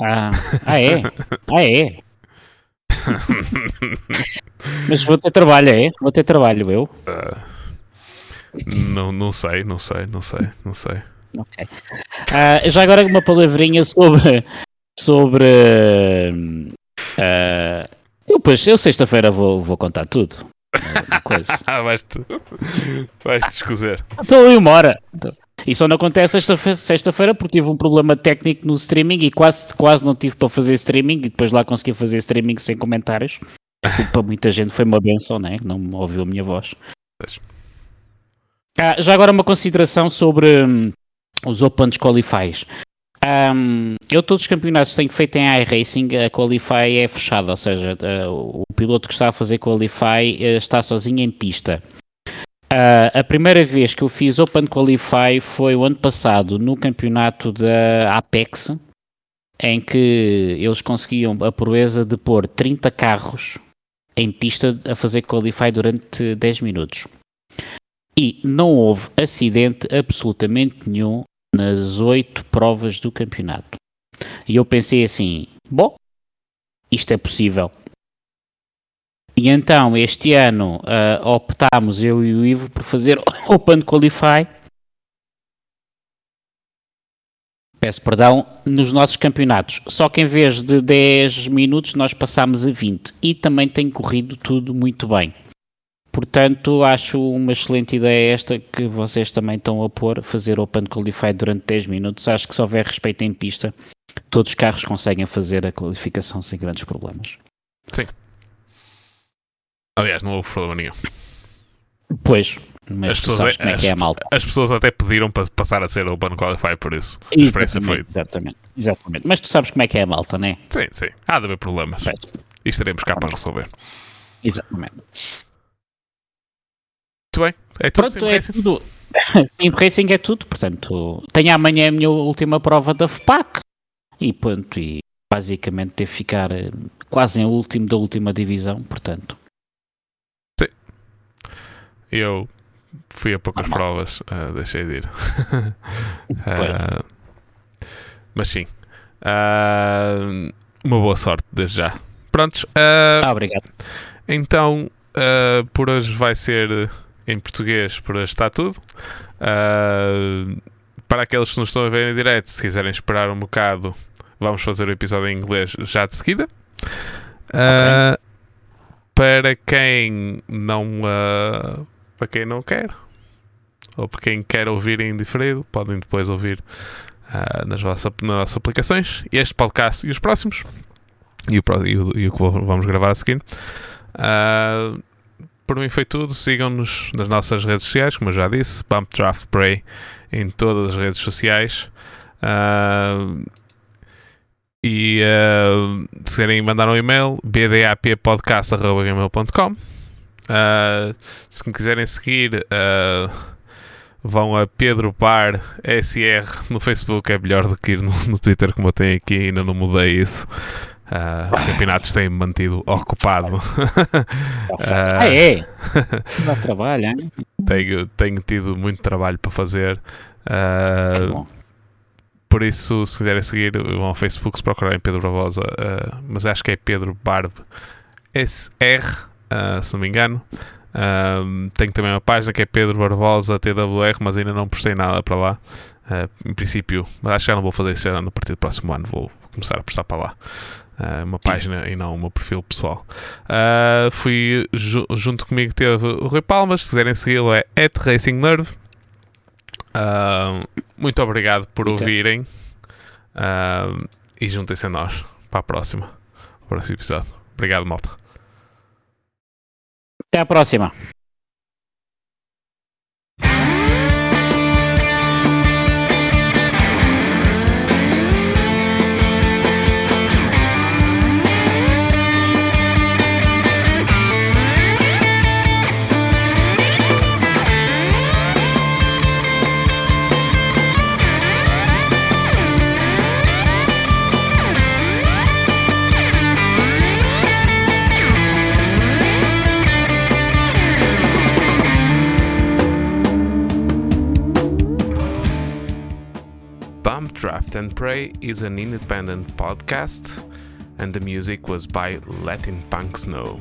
Ah, ah é? Ah é? Mas vou ter trabalho, é? Vou ter trabalho eu? Uh, não, não sei, não sei, não sei, não sei. Ok. Uh, já agora uma palavrinha sobre. sobre. Uh, eu, pois, eu sexta-feira vou, vou contar tudo. vais-te vais -te. Estou ali uma hora. E só não acontece sexta-feira porque tive um problema técnico no streaming e quase, quase não tive para fazer streaming e depois lá consegui fazer streaming sem comentários. para muita gente foi uma benção, né? não ouviu a minha voz. Ah, já agora uma consideração sobre hum, os Open Qualifies. Um, eu todos os campeonatos tenho feito em iRacing, a Qualify é fechada, ou seja, uh, o piloto que está a fazer Qualify uh, está sozinho em pista. Uh, a primeira vez que eu fiz Open Qualify foi o ano passado no campeonato da Apex, em que eles conseguiam a proeza de pôr 30 carros em pista a fazer Qualify durante 10 minutos. E não houve acidente absolutamente nenhum nas 8 provas do campeonato. E eu pensei assim: bom, isto é possível. E então, este ano, uh, optámos, eu e o Ivo, por fazer Open Qualify. Peço perdão, nos nossos campeonatos. Só que em vez de 10 minutos, nós passámos a 20. E também tem corrido tudo muito bem. Portanto, acho uma excelente ideia esta que vocês também estão a pôr, fazer Open Qualify durante 10 minutos. Acho que se houver respeito em pista, todos os carros conseguem fazer a qualificação sem grandes problemas. Sim. Aliás, não houve problema nenhum. Pois, mas as pessoas, como é que é a malta. As pessoas até pediram para passar a ser Open Qualify por isso. A experiência foi. Exatamente, exatamente. Mas tu sabes como é que é a malta, não é? Sim, sim. Há de haver problemas. Certo. E estaremos cá para resolver. Exatamente. Muito bem. É tudo Pronto, é tudo. Sim, Racing é tudo, portanto, tenho amanhã a minha última prova da FPAC e pronto, e basicamente ter ficar eh, quase em último da última divisão, portanto. Eu fui a poucas provas, uh, deixei de ir. uh, mas sim. Uh, uma boa sorte desde já. Prontos. ah, obrigado. Então, por hoje vai ser em português, por hoje está tudo. para aqueles que nos estão a ver em direto, se quiserem esperar um bocado, vamos fazer o episódio em inglês já de seguida. Okay. Para quem não para quem não quer, ou para quem quer ouvir em diferido, podem depois ouvir uh, nas, vossas, nas nossas aplicações. Este podcast e os próximos, e o, e o, e o que vamos gravar a seguir. Uh, por mim foi tudo. Sigam-nos nas nossas redes sociais, como eu já disse, Bump Draft Pray em todas as redes sociais. Uh, e uh, se quiserem mandar um e-mail, bdappodcast.gmail.com Uh, se me quiserem seguir, uh, vão a Pedro Par SR no Facebook. É melhor do que ir no, no Twitter, como eu tenho aqui, ainda não mudei isso. Uh, os campeonatos têm-me mantido ocupado. ah, é? Dá trabalho, hein? Tenho, tenho tido muito trabalho para fazer. Uh, por isso, se quiserem seguir, vão ao Facebook se procurarem Pedro Barbosa, uh, mas acho que é Pedro Barb SR uh, se não me engano. Uh, tenho também uma página que é Pedro Barbosa TWR, mas ainda não postei nada para lá. Uh, em princípio, mas acho que já não vou fazer isso a partir do próximo ano. Vou começar a postar para lá. Uh, uma página e não o meu perfil pessoal. Uh, fui ju junto comigo teve o Rui Palmas. Se quiserem segui-lo é @racingnerve. Uh, muito obrigado por okay. ouvirem e juntem-se a nós para a próxima, para o próximo episódio. Obrigado, malta. Até a próxima. Draft and Pray is an independent podcast, and the music was by Latin Punk Snow.